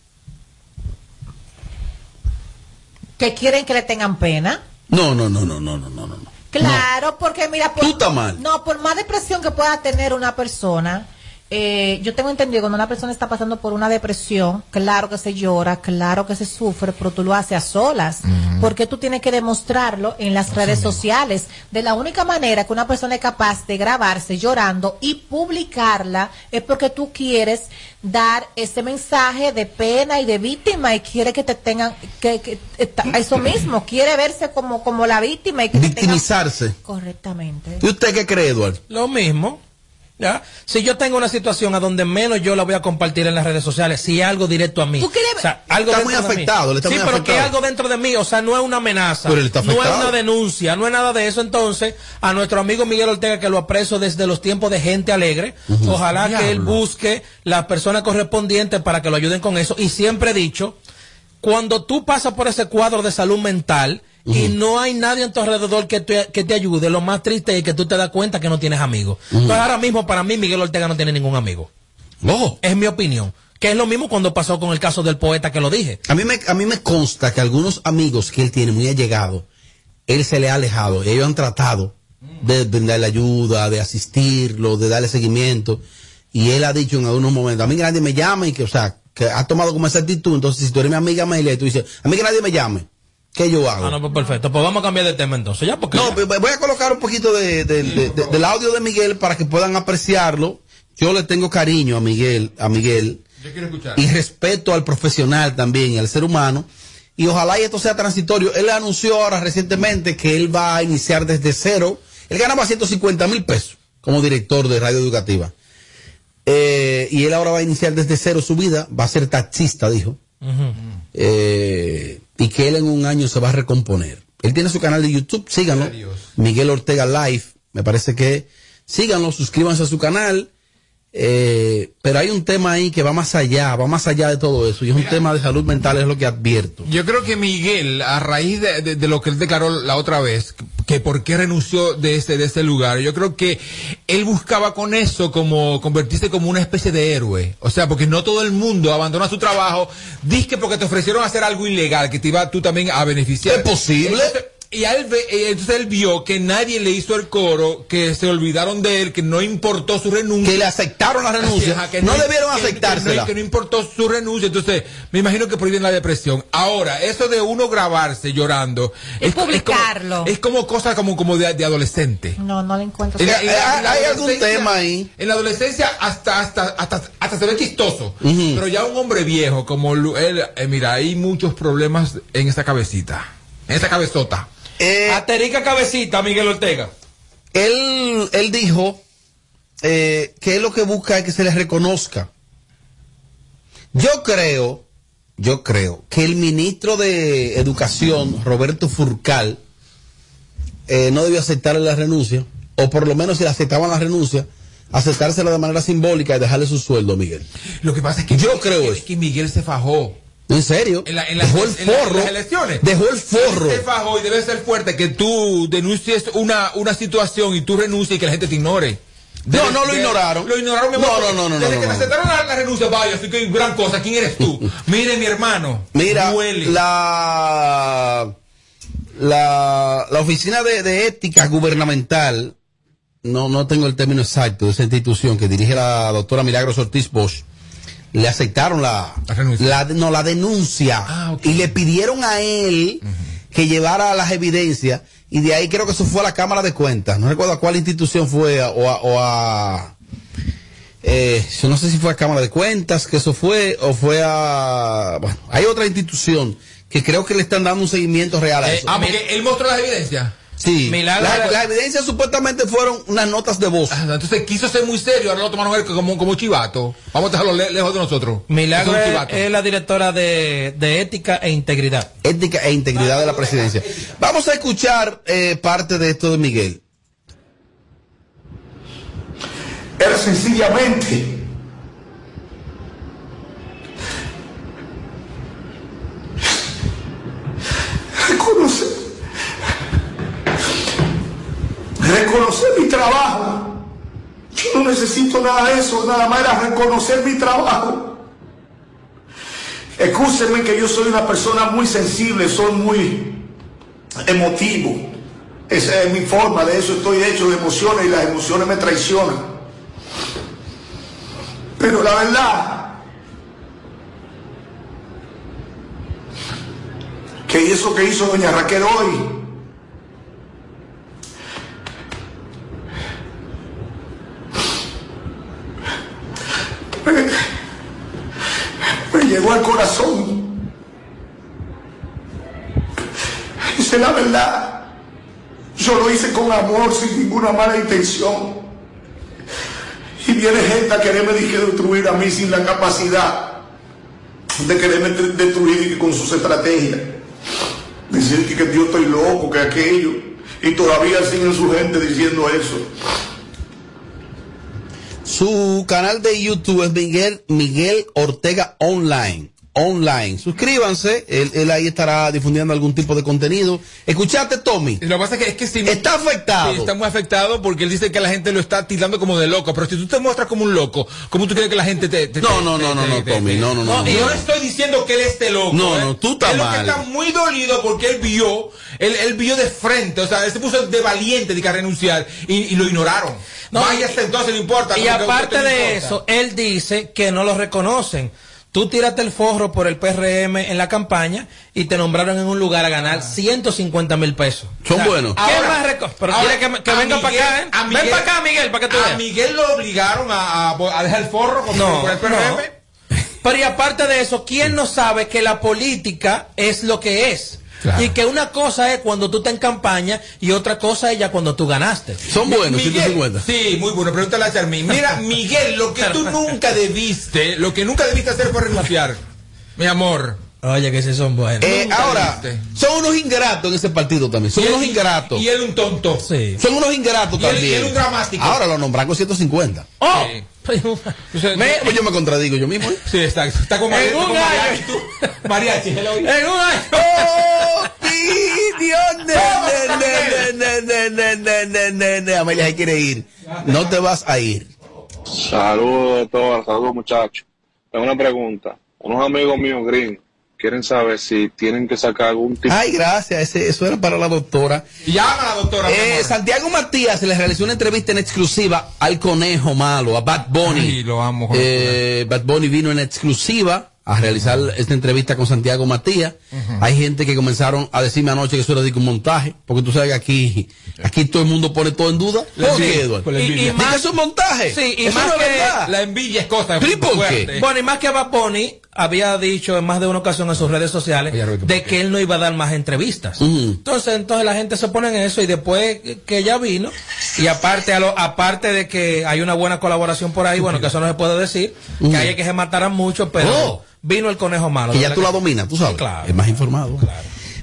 Que quieren que le tengan pena. No, no, no, no, no, no, no, no. Claro, porque mira, por, mal. no, por más depresión que pueda tener una persona, eh, yo tengo entendido cuando una persona está pasando por una depresión, claro que se llora, claro que se sufre, pero tú lo haces a solas, porque tú tienes que demostrarlo en las redes sociales. De la única manera que una persona es capaz de grabarse llorando y publicarla es porque tú quieres dar ese mensaje de pena y de víctima y quiere que te tengan que, que está- eso mismo, quiere verse como como la víctima y que te tengan Victimizarse. correctamente. ¿Y usted qué cree, Eduardo? Lo mismo. ¿Ya? Si yo tengo una situación a donde menos yo la voy a compartir en las redes sociales, si es algo directo a mí. ¿Tú quieres- O sea, algo Está dentro muy de mí. afectado, él está sí, muy pero que algo dentro de mí, o sea, no es una amenaza, Pero él está no es una denuncia, no es nada de eso. Entonces, a nuestro amigo Miguel Ortega, que lo aprecio desde los tiempos de gente alegre, ojalá que él busque las personas correspondientes para que lo ayuden con eso. Y siempre he dicho, cuando tú pasas por ese cuadro de salud mental y no hay nadie en tu alrededor que te, que te ayude, lo más triste es que tú te das cuenta que no tienes amigos. Entonces ahora mismo para mí Miguel Ortega no tiene ningún amigo. No. Es mi opinión. Que es lo mismo cuando pasó con el caso del poeta que lo dije. A mí me, a mí me consta que algunos amigos que él tiene muy allegados, él se le ha alejado. Ellos han tratado de brindarle ayuda, de asistirlo, de darle seguimiento. Y él ha dicho en algunos momentos, a mí nadie me llame y que, o sea, que ha tomado como esa actitud. Entonces, si tú eres mi amiga Amelia y tú dices, a mí que nadie me llame, ¿qué yo hago? Ah, no, pues perfecto. Pues vamos a cambiar de tema entonces. Ya, porque. No, pues, voy a colocar un poquito de, de- de- de- del audio de Miguel para que puedan apreciarlo. Yo le tengo cariño a Miguel, a Miguel, Yo quiero escuchar. y respeto al profesional también, y al ser humano. Y ojalá y esto sea transitorio. Él anunció ahora recientemente que él va a iniciar desde cero. Él ganaba 150 mil pesos como director de radio educativa. Eh, y él ahora va a iniciar desde cero su vida. Va a ser taxista, dijo. Eh, y que él en un año se va a recomponer. Él tiene su canal de YouTube, síganlo. Miguel Ortega Live, me parece que síganlo, suscríbanse a su canal. Eh, pero hay un tema ahí que va más allá, va más allá de todo eso. Y es un tema de salud mental, es lo que advierto. Yo creo que Miguel, a raíz de, de- de lo que él declaró la otra vez, que por qué renunció de ese, de ese lugar, yo creo que él buscaba con eso como convertirse como una especie de héroe. O sea, porque no todo el mundo abandona su trabajo, dice porque te ofrecieron hacer algo ilegal, que te iba tú también a beneficiar. ¿Es posible? Entonces, y a él ve- eh, entonces él vio que nadie le hizo el coro, que se olvidaron de él, que no importó su renuncia. Que le aceptaron la renuncia. Ajá, que No debieron que- que no- que no importó su renuncia. Entonces, me imagino que prohíben la depresión. Ahora, eso de uno grabarse llorando. Es, co- es como- publicarlo. Es como, cosa como, como de, de adolescente. No, no le encuentro. En la- en la- en la hay algún adolescencia- tema ahí. En la adolescencia hasta, hasta, hasta, hasta se ve chistoso. Pero ya un hombre viejo como él, eh, mira, hay muchos problemas en esa cabecita. En esa cabezota. Eh, Aterica cabecita, Miguel Ortega. él, él dijo eh, que él lo que busca es que se le reconozca. Yo creo, yo creo que el ministro de Educación, Roberto Furcal, eh, no debió aceptarle la renuncia, o por lo menos si le aceptaban la renuncia, aceptársela de manera simbólica y dejarle su sueldo, Miguel. Lo que pasa es que, Yo creo eso. que Miguel se fajó. ¿En serio? En la- en las- dejó el en la- en forro. las elecciones. Dejó el forro. Se fajó y debe ser fuerte que tú denuncies una, una situación y tú renuncies y que la gente te ignore. No, no lo ignoraron. Lo ignoraron, No, no, no, no, Desde no, que no, no. aceptaron la, la renuncia, vaya, así que gran cosa. ¿Quién eres tú? Mire, mi hermano. Mira, Duele. la, la, la oficina de, de ética gubernamental, no, no tengo el término exacto de esa institución que dirige la doctora Milagros Ortiz Bosch, le aceptaron la, la, no, la denuncia. Ah, y le pidieron a él que llevara las evidencias y de ahí creo que eso fue a la Cámara de Cuentas, no recuerdo a cuál institución fue o a, o a eh, yo no sé si fue a Cámara de Cuentas que eso fue o fue a bueno, hay otra institución que creo que le están dando un seguimiento real a Eh, eso. Ah, porque él mostró las evidencias. Sí. Milagro La- evidencias supuestamente fueron unas notas de voz. Ah, Entonces quiso ser muy serio, ahora lo tomaron como, como chivato. Vamos a dejarlo le- lejos de nosotros. Milagro es la directora de, de ética e integridad. Ética e integridad de la presidencia. Vamos a escuchar eh, parte de esto de Miguel. era sencillamente reconocer reconocer mi trabajo. Yo no necesito nada de eso nada más era reconocer mi trabajo. Escúsenme que yo soy una persona muy sensible soy muy emotivo. Esa es mi forma de eso estoy hecho de emociones y las emociones me traicionan. Pero la verdad que eso que hizo doña Raquel hoy me, me llegó al corazón. Es la verdad. Yo lo hice con amor, sin ninguna mala intención. Y viene gente a quererme destruir a mí sin la capacidad de quererme de- destruir con sus estrategias. Decir que, que yo estoy loco, que aquello. Y todavía siguen su gente diciendo eso. Su canal de YouTube es Miguel, Miguel Ortega Online. Online. Suscríbanse, él, él ahí estará difundiendo algún tipo de contenido. Escuchate, Tommy. Lo que pasa es que, es que sí, Está afectado. Sí, está muy afectado porque él dice que la gente lo está tildando como de loco. Pero si tú te muestras como un loco, ¿cómo tú crees que la gente te.? te- No, no, te- no, no, te- no, Tommy, no, no, no, no. yo no estoy diciendo que él esté loco. No, ¿eh? no, tú estás mal. que está muy dolido porque él vio, él, él vio de frente, o sea, él se puso de valiente de que a renunciar y, y lo ignoraron. No, Váyase entonces, no importa. Y aparte no de importa. eso, él dice que no lo reconocen. Tú tiraste el forro por el PRM en la campaña y te nombraron en un lugar a ganar 150 mil pesos. Son buenos. ¿Qué Ahora- más Pero ahora, que, que venga para Miguel- acá, ¿eh? a Ven Miguel- para acá, Miguel, para que tú A veas. Miguel lo obligaron a, a- a dejar el forro por, No, por el PRM. no. Pero y aparte de eso, ¿quién no sabe que la política es lo que es? Claro. Y que una cosa es cuando tú estás en campaña y otra cosa es ya cuando tú ganaste. Son buenos, Miguel, 150. Sí, muy bueno. Pregúntale a Charmín. Mira, Miguel, lo que tú nunca debiste, lo que nunca debiste hacer fue renunciar. Mi amor. Oye, que sí son buenos. Eh, ahora, son unos ingratos en ese partido también. Son él- unos ingratos. Y él un tonto. Sí. Son unos ingratos Y él- también. y él un dramático. Ahora lo nombran con 150. ¡Oh! Sí yo me contradigo yo mismo. ¿eh? Sí, está, está como, en un mariachi. Mariachi, hello. En un año. Oh, Amelia se quiere ir. No te vas a ir. Saludos a todos, saludos muchachos. Tengo una pregunta. Unos amigos míos green quieren saber si tienen que sacar algún tipo Ay, gracias. Ese, eso era para la doctora. Llama a la doctora. Eh. Santiago Matías le realizó una entrevista en exclusiva al conejo malo, a Bad Bunny. Ay, lo amo, con Eh, Bad Bunny vino en exclusiva a realizar esta entrevista con Santiago Matías. Hay gente que comenzaron a decirme anoche que eso era de un montaje, porque tú sabes que aquí, aquí todo el mundo pone todo en duda. La ¿Por qué, envidia, Eduardo? Y- que es un montaje. Sí, y Eso más no es que- verdad. La envidia es cosa ¿Pero y por qué? Bueno, y más que Bad Bunny había dicho en más de una ocasión en sus redes sociales de que él no iba a dar más entrevistas. Entonces, entonces la gente se pone en eso y después que ya vino y aparte a lo, aparte de que hay una buena colaboración por ahí, bueno, que eso no se puede decir, que hay que se mataran mucho, pero Oh. vino el conejo malo. que ya tú la dominas, tú sabes. Claro. Es más informado.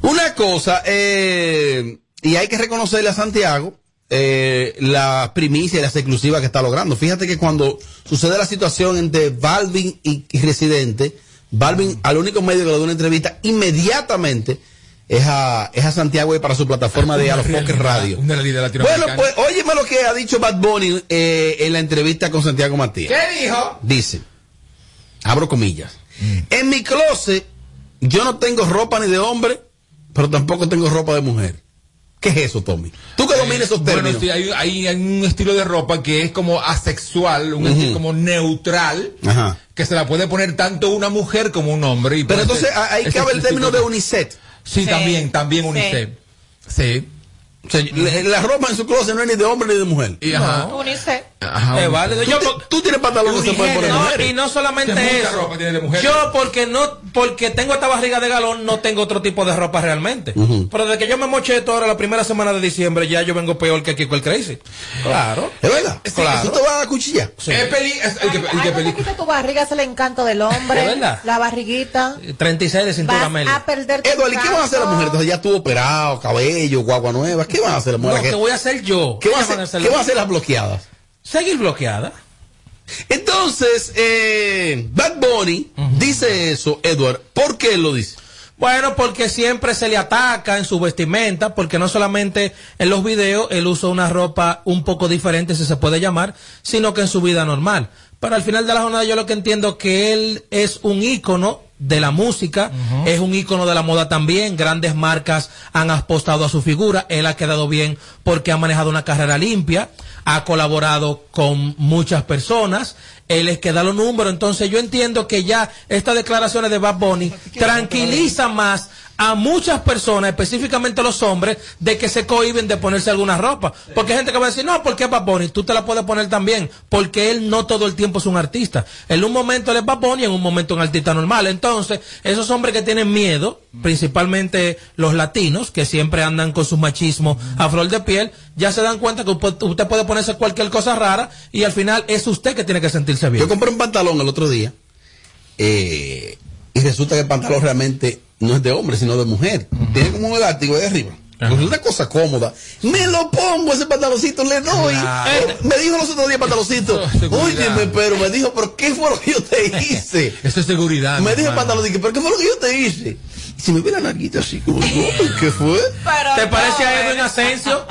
Una cosa, eh, y hay que reconocerle a Santiago eh, la primicia y las exclusivas que está logrando. Fíjate que cuando sucede la situación entre Balvin y, y Residente, Balvin al único medio que le da una entrevista inmediatamente es a, es a Santiago y para su plataforma de Alofoque Radio. Una realidad Bueno, pues óyeme lo que ha dicho Bad Bunny eh, en la entrevista con Santiago Matías. ¿Qué dijo? Dice, abro comillas, en mi closet yo no tengo ropa ni de hombre, pero tampoco tengo ropa de mujer. ¿Qué es eso, Tommy? Tú que dominas esos Bueno, términos. sí, hay, hay- hay un estilo de ropa que es como asexual, un estilo como neutral, Ajá. que se la puede poner tanto una mujer como un hombre. y Pero entonces ser- ahí cabe el término de unisex. Sí, Sí. también, también unisex. Sí. O sea, la, la ropa en su closet no es ni de hombre ni de mujer. Y, ajá. Es válido. Yo, tú tienes pantalones que se pueden poner no, mujeres. y no solamente eso. Yo porque no porque tengo esta barriga de galón no tengo otro tipo de ropa realmente. Pero desde que yo me moché esto ahora la primera semana de diciembre ya yo vengo peor que Kiko el Crazy. Claro. ¿Es verdad? Claro. ¿Eso te va a dar cuchilla? Sí. Es peli, es el que, el que peli- no quita tu barriga, es el encanto del hombre. ¿De verdad? La barriguita. 36 de cintura Vas media. a perder tu Edward, ¿y qué van a hacer las mujeres? Entonces ya estuvo operado, cabello, guagua nueva. ¿Qué van a hacer las No, mujeres? que voy a hacer yo. ¿Qué van a Ellas hacer, van ¿qué van a hacer las bloqueadas? Seguir bloqueada. Entonces, eh, Bad Bunny dice eso, Edward. ¿Por qué lo dice? Bueno, porque siempre se le ataca en su vestimenta, porque no solamente en los videos él usa una ropa un poco diferente, si se puede llamar, sino que en su vida normal. Pero al final de la jornada yo lo que entiendo que él es un ícono de la música, es un ícono de la moda también, grandes marcas han apostado a su figura, él ha quedado bien porque ha manejado una carrera limpia, ha colaborado con muchas personas, él es que da los números, entonces yo entiendo que ya estas declaraciones de Bad Bunny tranquilizan más a muchas personas, específicamente los hombres, de que se cohiben de ponerse alguna ropa. Porque hay gente que va a decir, no, porque es Bad Bunny, tú te la puedes poner también, porque él no todo el tiempo es un artista. En un momento él es Bad Bunny, en un momento un artista normal. Entonces, esos hombres que tienen miedo, principalmente los latinos, que siempre andan con su machismo a flor de piel, ya se dan cuenta que usted usted puede ponerse cualquier cosa rara y al final es usted que tiene que sentirse bien. Yo compré un pantalón el otro día eh, y resulta que el pantalón realmente no es de hombre, sino de mujer. Tiene como un elástico de arriba. Es una cosa cómoda. Me lo pongo ese pantaloncito, le doy. Claro. Eh, me dijo los otros días pantaloncito. Óyeme, pero me dijo, pero ¿qué fue lo que yo te hice? Eso es seguridad. me dijo el dije, pero ¿qué fue lo que yo te hice? Y si me ve la narguita así, como, "Uy, ¿qué fue? ¿Te parece a Edwin Asensio?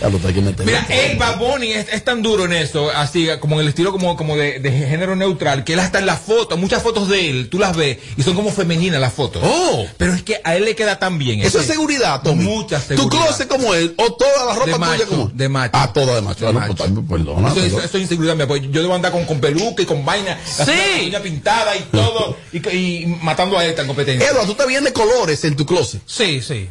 Ya lo hay que meter. Mira, el Bad Bunny es, es tan duro en eso, así como en el estilo como, como de, de género neutral, que él hasta en las fotos, muchas fotos de él, tú las ves y son como femeninas las fotos. Oh. Pero es que a él le queda tan bien. Eso es seguridad, Tommy. Mucha Tu seguridad. closet como él, o toda la ropa De tuya macho, como de macho. Ah, toda de macho. De Ah, macho. pues, perdona, Eso, eso, perdona. eso es inseguridad mía, porque yo debo andar con, con peluca y con vaina, Sí. uña pintada y todo, y, y matando a esta en competencia. Edward, tú te vienes de colores en tu closet. Sí, sí.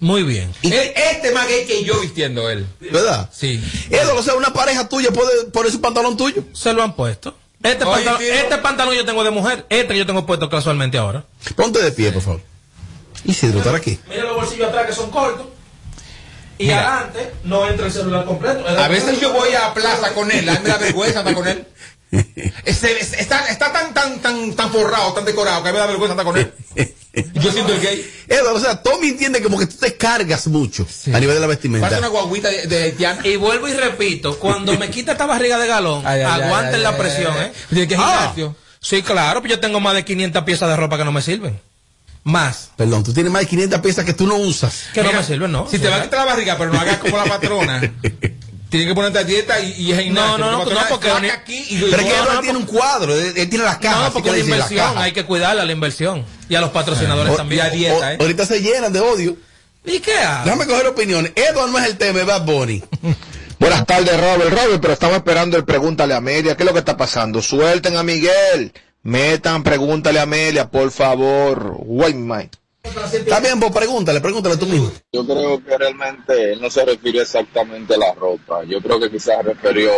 Muy bien. Él- este más gay que yo vistiendo él. ¿Verdad? Sí. Edward, o sea, una pareja tuya puede poner su pantalón tuyo. Se lo han puesto. Este, Oye, pantalón, tío. este pantalón yo tengo de mujer, este que yo tengo puesto casualmente ahora. Ponte de pie, por favor. Isidro, estar aquí. Mira los bolsillos atrás que son cortos. Y Mira. adelante no entra el celular completo. A veces yo voy a plaza con él, a mí me da vergüenza andar con él. Ese- ese- está, está tan, tan, tan, tan forrado, tan decorado, que a mí me da vergüenza andar con él. Yo siento el gay. Edward, o sea, Tommy entiende como que tú te cargas mucho a nivel de la vestimenta. Pasa una guaguita de, de. Y vuelvo y repito, cuando me quita esta barriga de galón, Ay, ay, aguanten ay, la presión, ay, ¿eh? ay. ¿Tiene que Ah, sí, claro, pues yo tengo más de 500 piezas de ropa que no me sirven. Más. Perdón, tú tienes más de 500 piezas que tú no usas. Que no me sirven, ¿no? Si te va a quitar la barriga, pero no hagas como la patrona. Tienes que ponerte a dieta y, y es gimnasio. No, no, no, no, porque ni- aquí y, Pero es que No, Edward no, tiene un cuadro, él, él tiene las cajas. No, porque que la inversión, hay que cuidarla, la inversión. Y a los patrocinadores también. y a dieta, ¿eh? Ahorita se llenan de odio. ¿Y qué hago? Déjame coger opiniones. Edward no es el tema, Bad Bunny. Buenas tardes, Robert. Robert, pero estamos esperando el Pregúntale a Amelia. ¿Qué es lo que está pasando? Suelten a Miguel. Metan, pregúntale a Amelia, por favor. Wait, Mike. Está bien, pues pregúntale, pregúntale tú mismo. Yo creo que realmente él no se refirió exactamente a la ropa. Yo creo que quizás refirió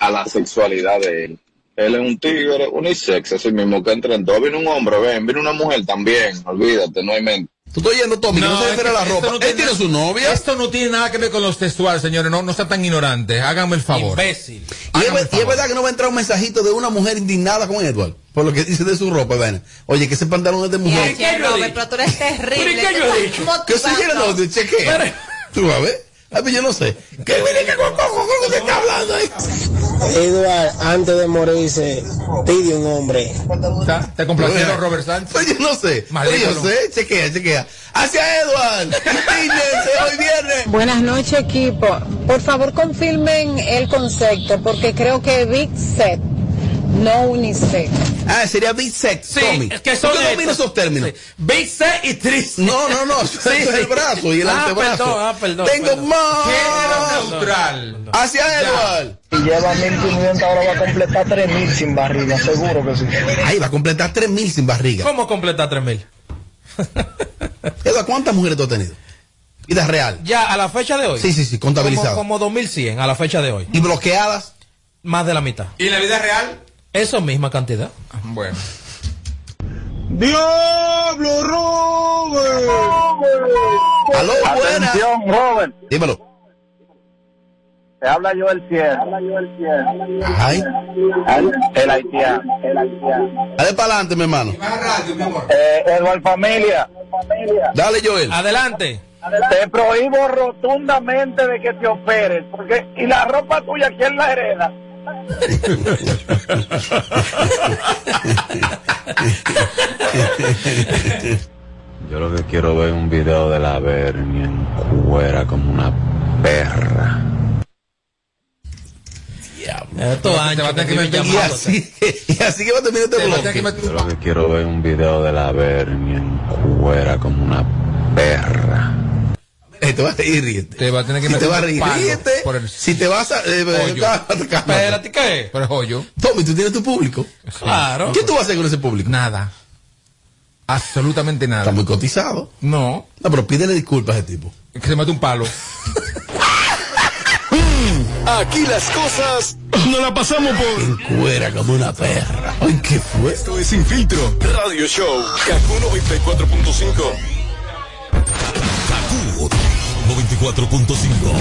a la sexualidad de él. Él es un tigre unisex, así mismo que entre en todo. Viene un hombre, ven, viene una mujer también. Olvídate, no hay mente. Tú estás oyendo, Tommy, que no, se es refiere a la ropa. no él tiene nada- su novia. Esto no tiene nada que ver con los textuales, señores. No, no sean tan ignorantes. Háganme el favor. Imbécil. Y es, y es verdad que no va a entrar un mensajito de una mujer indignada con Edward. Por lo que dice de su ropa, vaina. Oye, que ese pantalón es de mujer. ¿Qué Robert, pero tú eres terrible. ¿Pero y qué yo he dicho? Que se quiere no, chequea. Tú vas a ver. A mí yo no sé. ¿Qué viene que con con que está hablando ahí? Edward, antes de morirse, pide un hombre. ¿Está? ¿Te complacieron, Robert Sánchez? Pues yo no sé. Maldito yo no. sé. Chequea, chequea. Hacia Edward. Intíñense hoy viernes. Buenas noches equipo. Por favor confirmen el concepto porque creo que Big Set, no unisex. Ah, sería big sex, Sí, Tommy. es que son ¿Tú qué dominas esos términos? Sí. Big C y triste. No, no, no. Eso es el brazo y el Ah, antebrazo. perdón, ah, perdón, Tengo perdón. más. Género neutral. Hacia Edward. Y lleva 1500, ahora va a completar 3000 sin barriga, seguro que sí. Ahí va a completar 3.000 sin barriga. ¿Cómo completar 3000? Edward, ¿cuántas mujeres tú has tenido? Vida real. Ya, a la fecha de hoy. Sí, sí, sí, contabilizado. Como, como 2100 a la fecha de hoy. ¿Y bloqueadas? Más de la mitad. ¿Y la vida real? Eso misma cantidad. Bueno. ¡Diablo, Robert! Aló, buena. Atención, Robert. Dímelo. Te habla yo el cielo. Ay. El haitiano. El haitiano. Dale para adelante, mi hermano. Eh, Eduard Familia. Dale, Joel. Adelante. Te prohíbo rotundamente de que te operes. Porque, y la ropa tuya, ¿quién la hereda? Yo lo que quiero ver es un video de la Bernie en cuera como una perra. Estos años que me Y así, y así que va a terminar este bloque. Yo lo que quiero ver es un video de la Bernie en cuera como una perra. Eh, te vas a reír, ríete. Te va a tener que Si meter te vas a reír, ríete. por el Si te vas a... Eh, cálmate. Espérate, ¿qué? Por el hoyo. Tommy, tú tienes tu público. Claro. ¿Qué tú vas a hacer con ese público? Nada. Absolutamente nada. Está muy cotizado. No. No, pero pídele disculpas a ese tipo. Que se mete un palo. Aquí las cosas no la pasamos por Cuera como una perra. Ay, ¿qué fue? Esto es Sin Filtro Radio Show Kaku 94.5 Kaku 94.5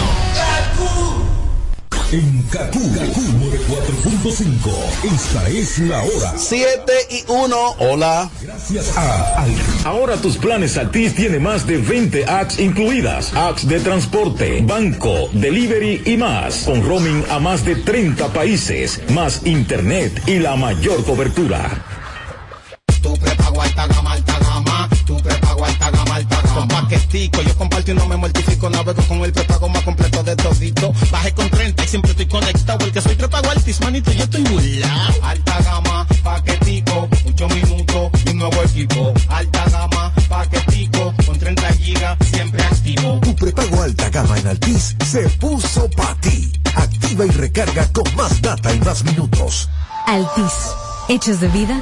En Kaku, Kaku 94.5 Esta es la hora 7 y 1. Hola. Gracias a Al. Ahora tus planes Altis tiene más de 20 apps incluidas. Apps de transporte, banco, delivery y más. Con roaming a más de 30 países, más internet y la mayor cobertura. Yo comparto y no me mortifico. Navego con el prepago más completo de todito. Bajé con 30 y siempre estoy conectado. El que soy prepago altis, manito, yo estoy burlao. Alta gama, paquetico, mucho minutos y un nuevo equipo. Alta gama, paquetico, con 30 gigas, siempre activo. Tu prepago alta gama en Altis se puso para ti. Activa y recarga con más data y más minutos. Altis. Hechos de vida,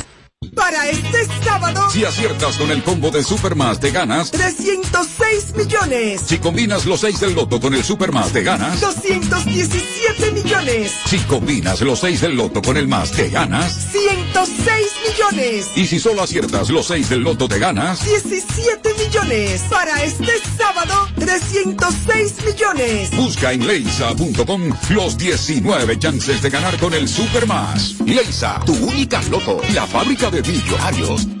Para este sábado, Si aciertas con el combo de Supermas te ganas. 306 millones, Si combinas los 6 del loto con el Supermas te ganas. 217 millones, Si combinas los 6 del loto con el más te ganas. 106 millones, Y si solo aciertas los 6 del loto te ganas. 17 millones. Para este sábado, 306 millones. Busca en leisa.com los 19 chances de ganar con el Supermas. Leisa, tu única loto, la fábrica de millonarios.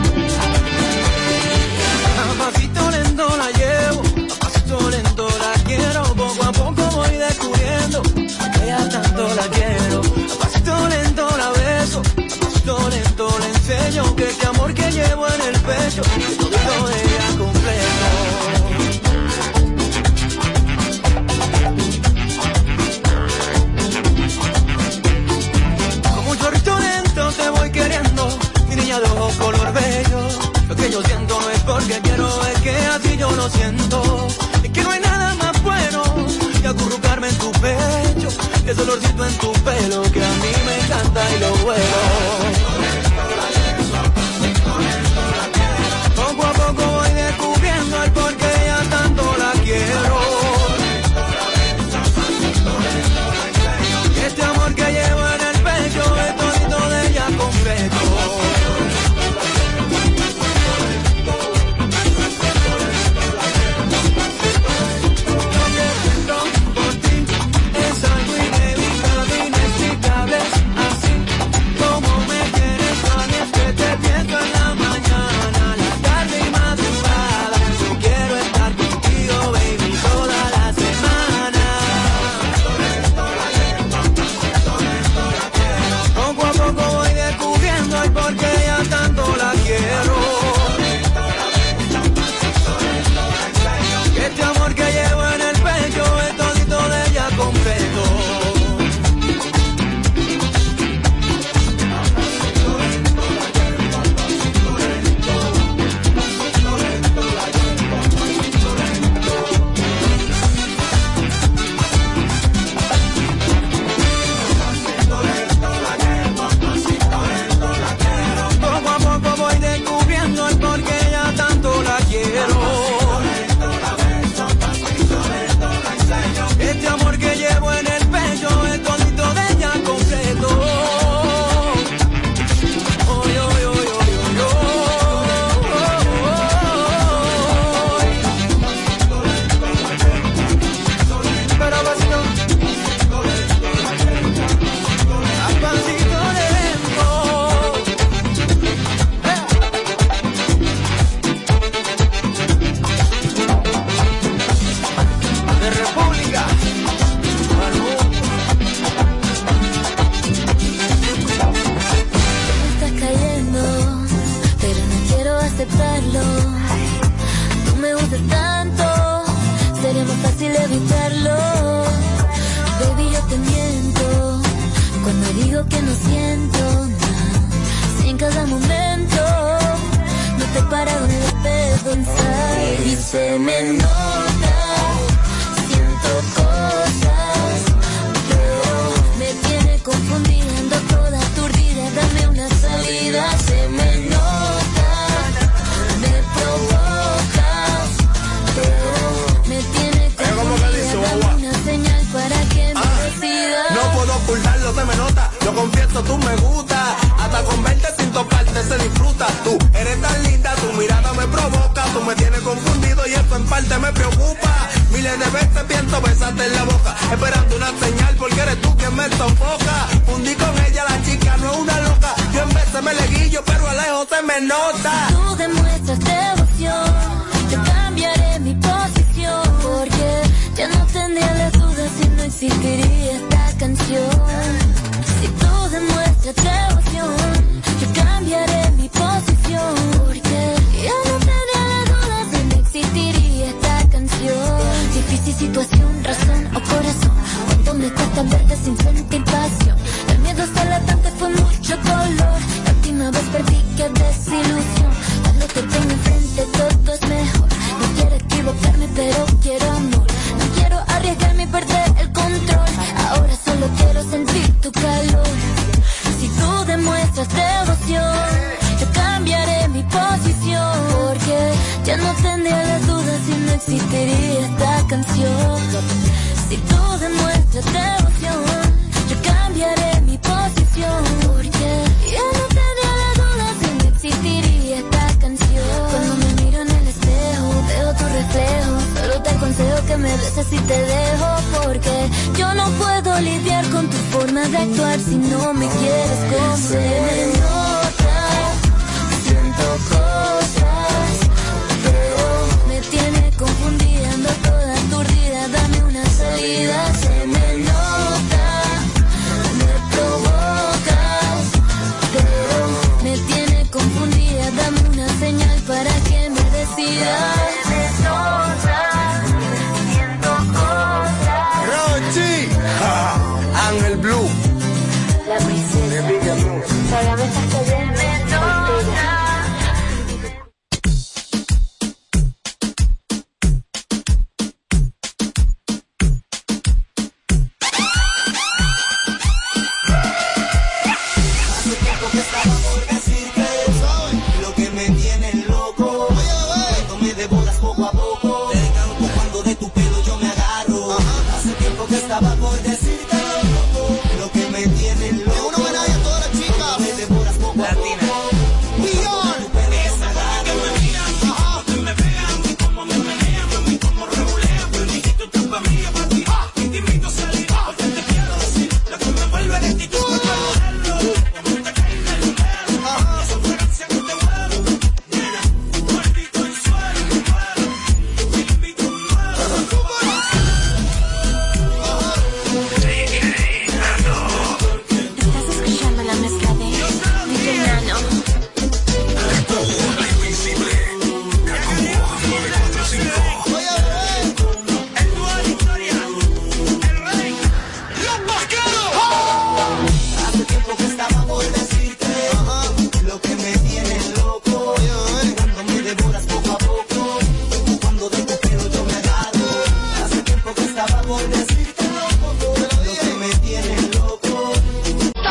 Llevo en el pecho, todo ella completo. Te voy queriendo, mi niña de ojos color bello. Lo que yo siento no es porque quiero, es que así yo lo siento. Es que no hay nada más bueno que acurrucarme en tu pecho. Ese olorcito en tu pelo que a mí me encanta y lo vuelo. Se me nota. Siento cosas, pero me tiene confundida, ando toda aturdida. Dame una salida, se me nota. Me provocas, pero me tiene confundida. Dame una señal para que me decida. No puedo ocultarlo, se me nota. Yo confieso, tú me gusta. Hasta con verte sin tocarte se disfruta. Tú eres tan linda, tu mirada me provoca. Tú me tienes en parte me preocupa. Miles de veces pienso besarte en la boca. Esperando una señal porque eres tú quien me sofoca. Fundí con ella, la chica no es una loca. Yo en veces me leguillo, pero a lejos se me nota. Tú demuestras devoción, yo cambiaré mi posición porque ya no tendría la duda si no existiría esta canción. Si tú demuestras devoción, yo cambiaré mi posición me cuesta verte sin sentir pasión. El miedo está latente, fue mucho dolor. La última vez perdí, qué desilusión. Cuando te tengo enfrente todo es mejor. No quiero equivocarme, pero quiero amor. No quiero arriesgarme y perder el control. Ahora solo quiero sentir tu calor. Si tú demuestras devoción, yo cambiaré mi posición. Porque ya no tendría la duda si no existiría esta canción. Tú demuestras devoción, yo cambiaré mi posición. Porque ya no tendría la duda si no existiría esta canción. Cuando me miro en el espejo, veo tu reflejo. Solo te aconsejo que me beses y te dejo. Porque yo no puedo lidiar con tu forma de actuar si no me quieres como.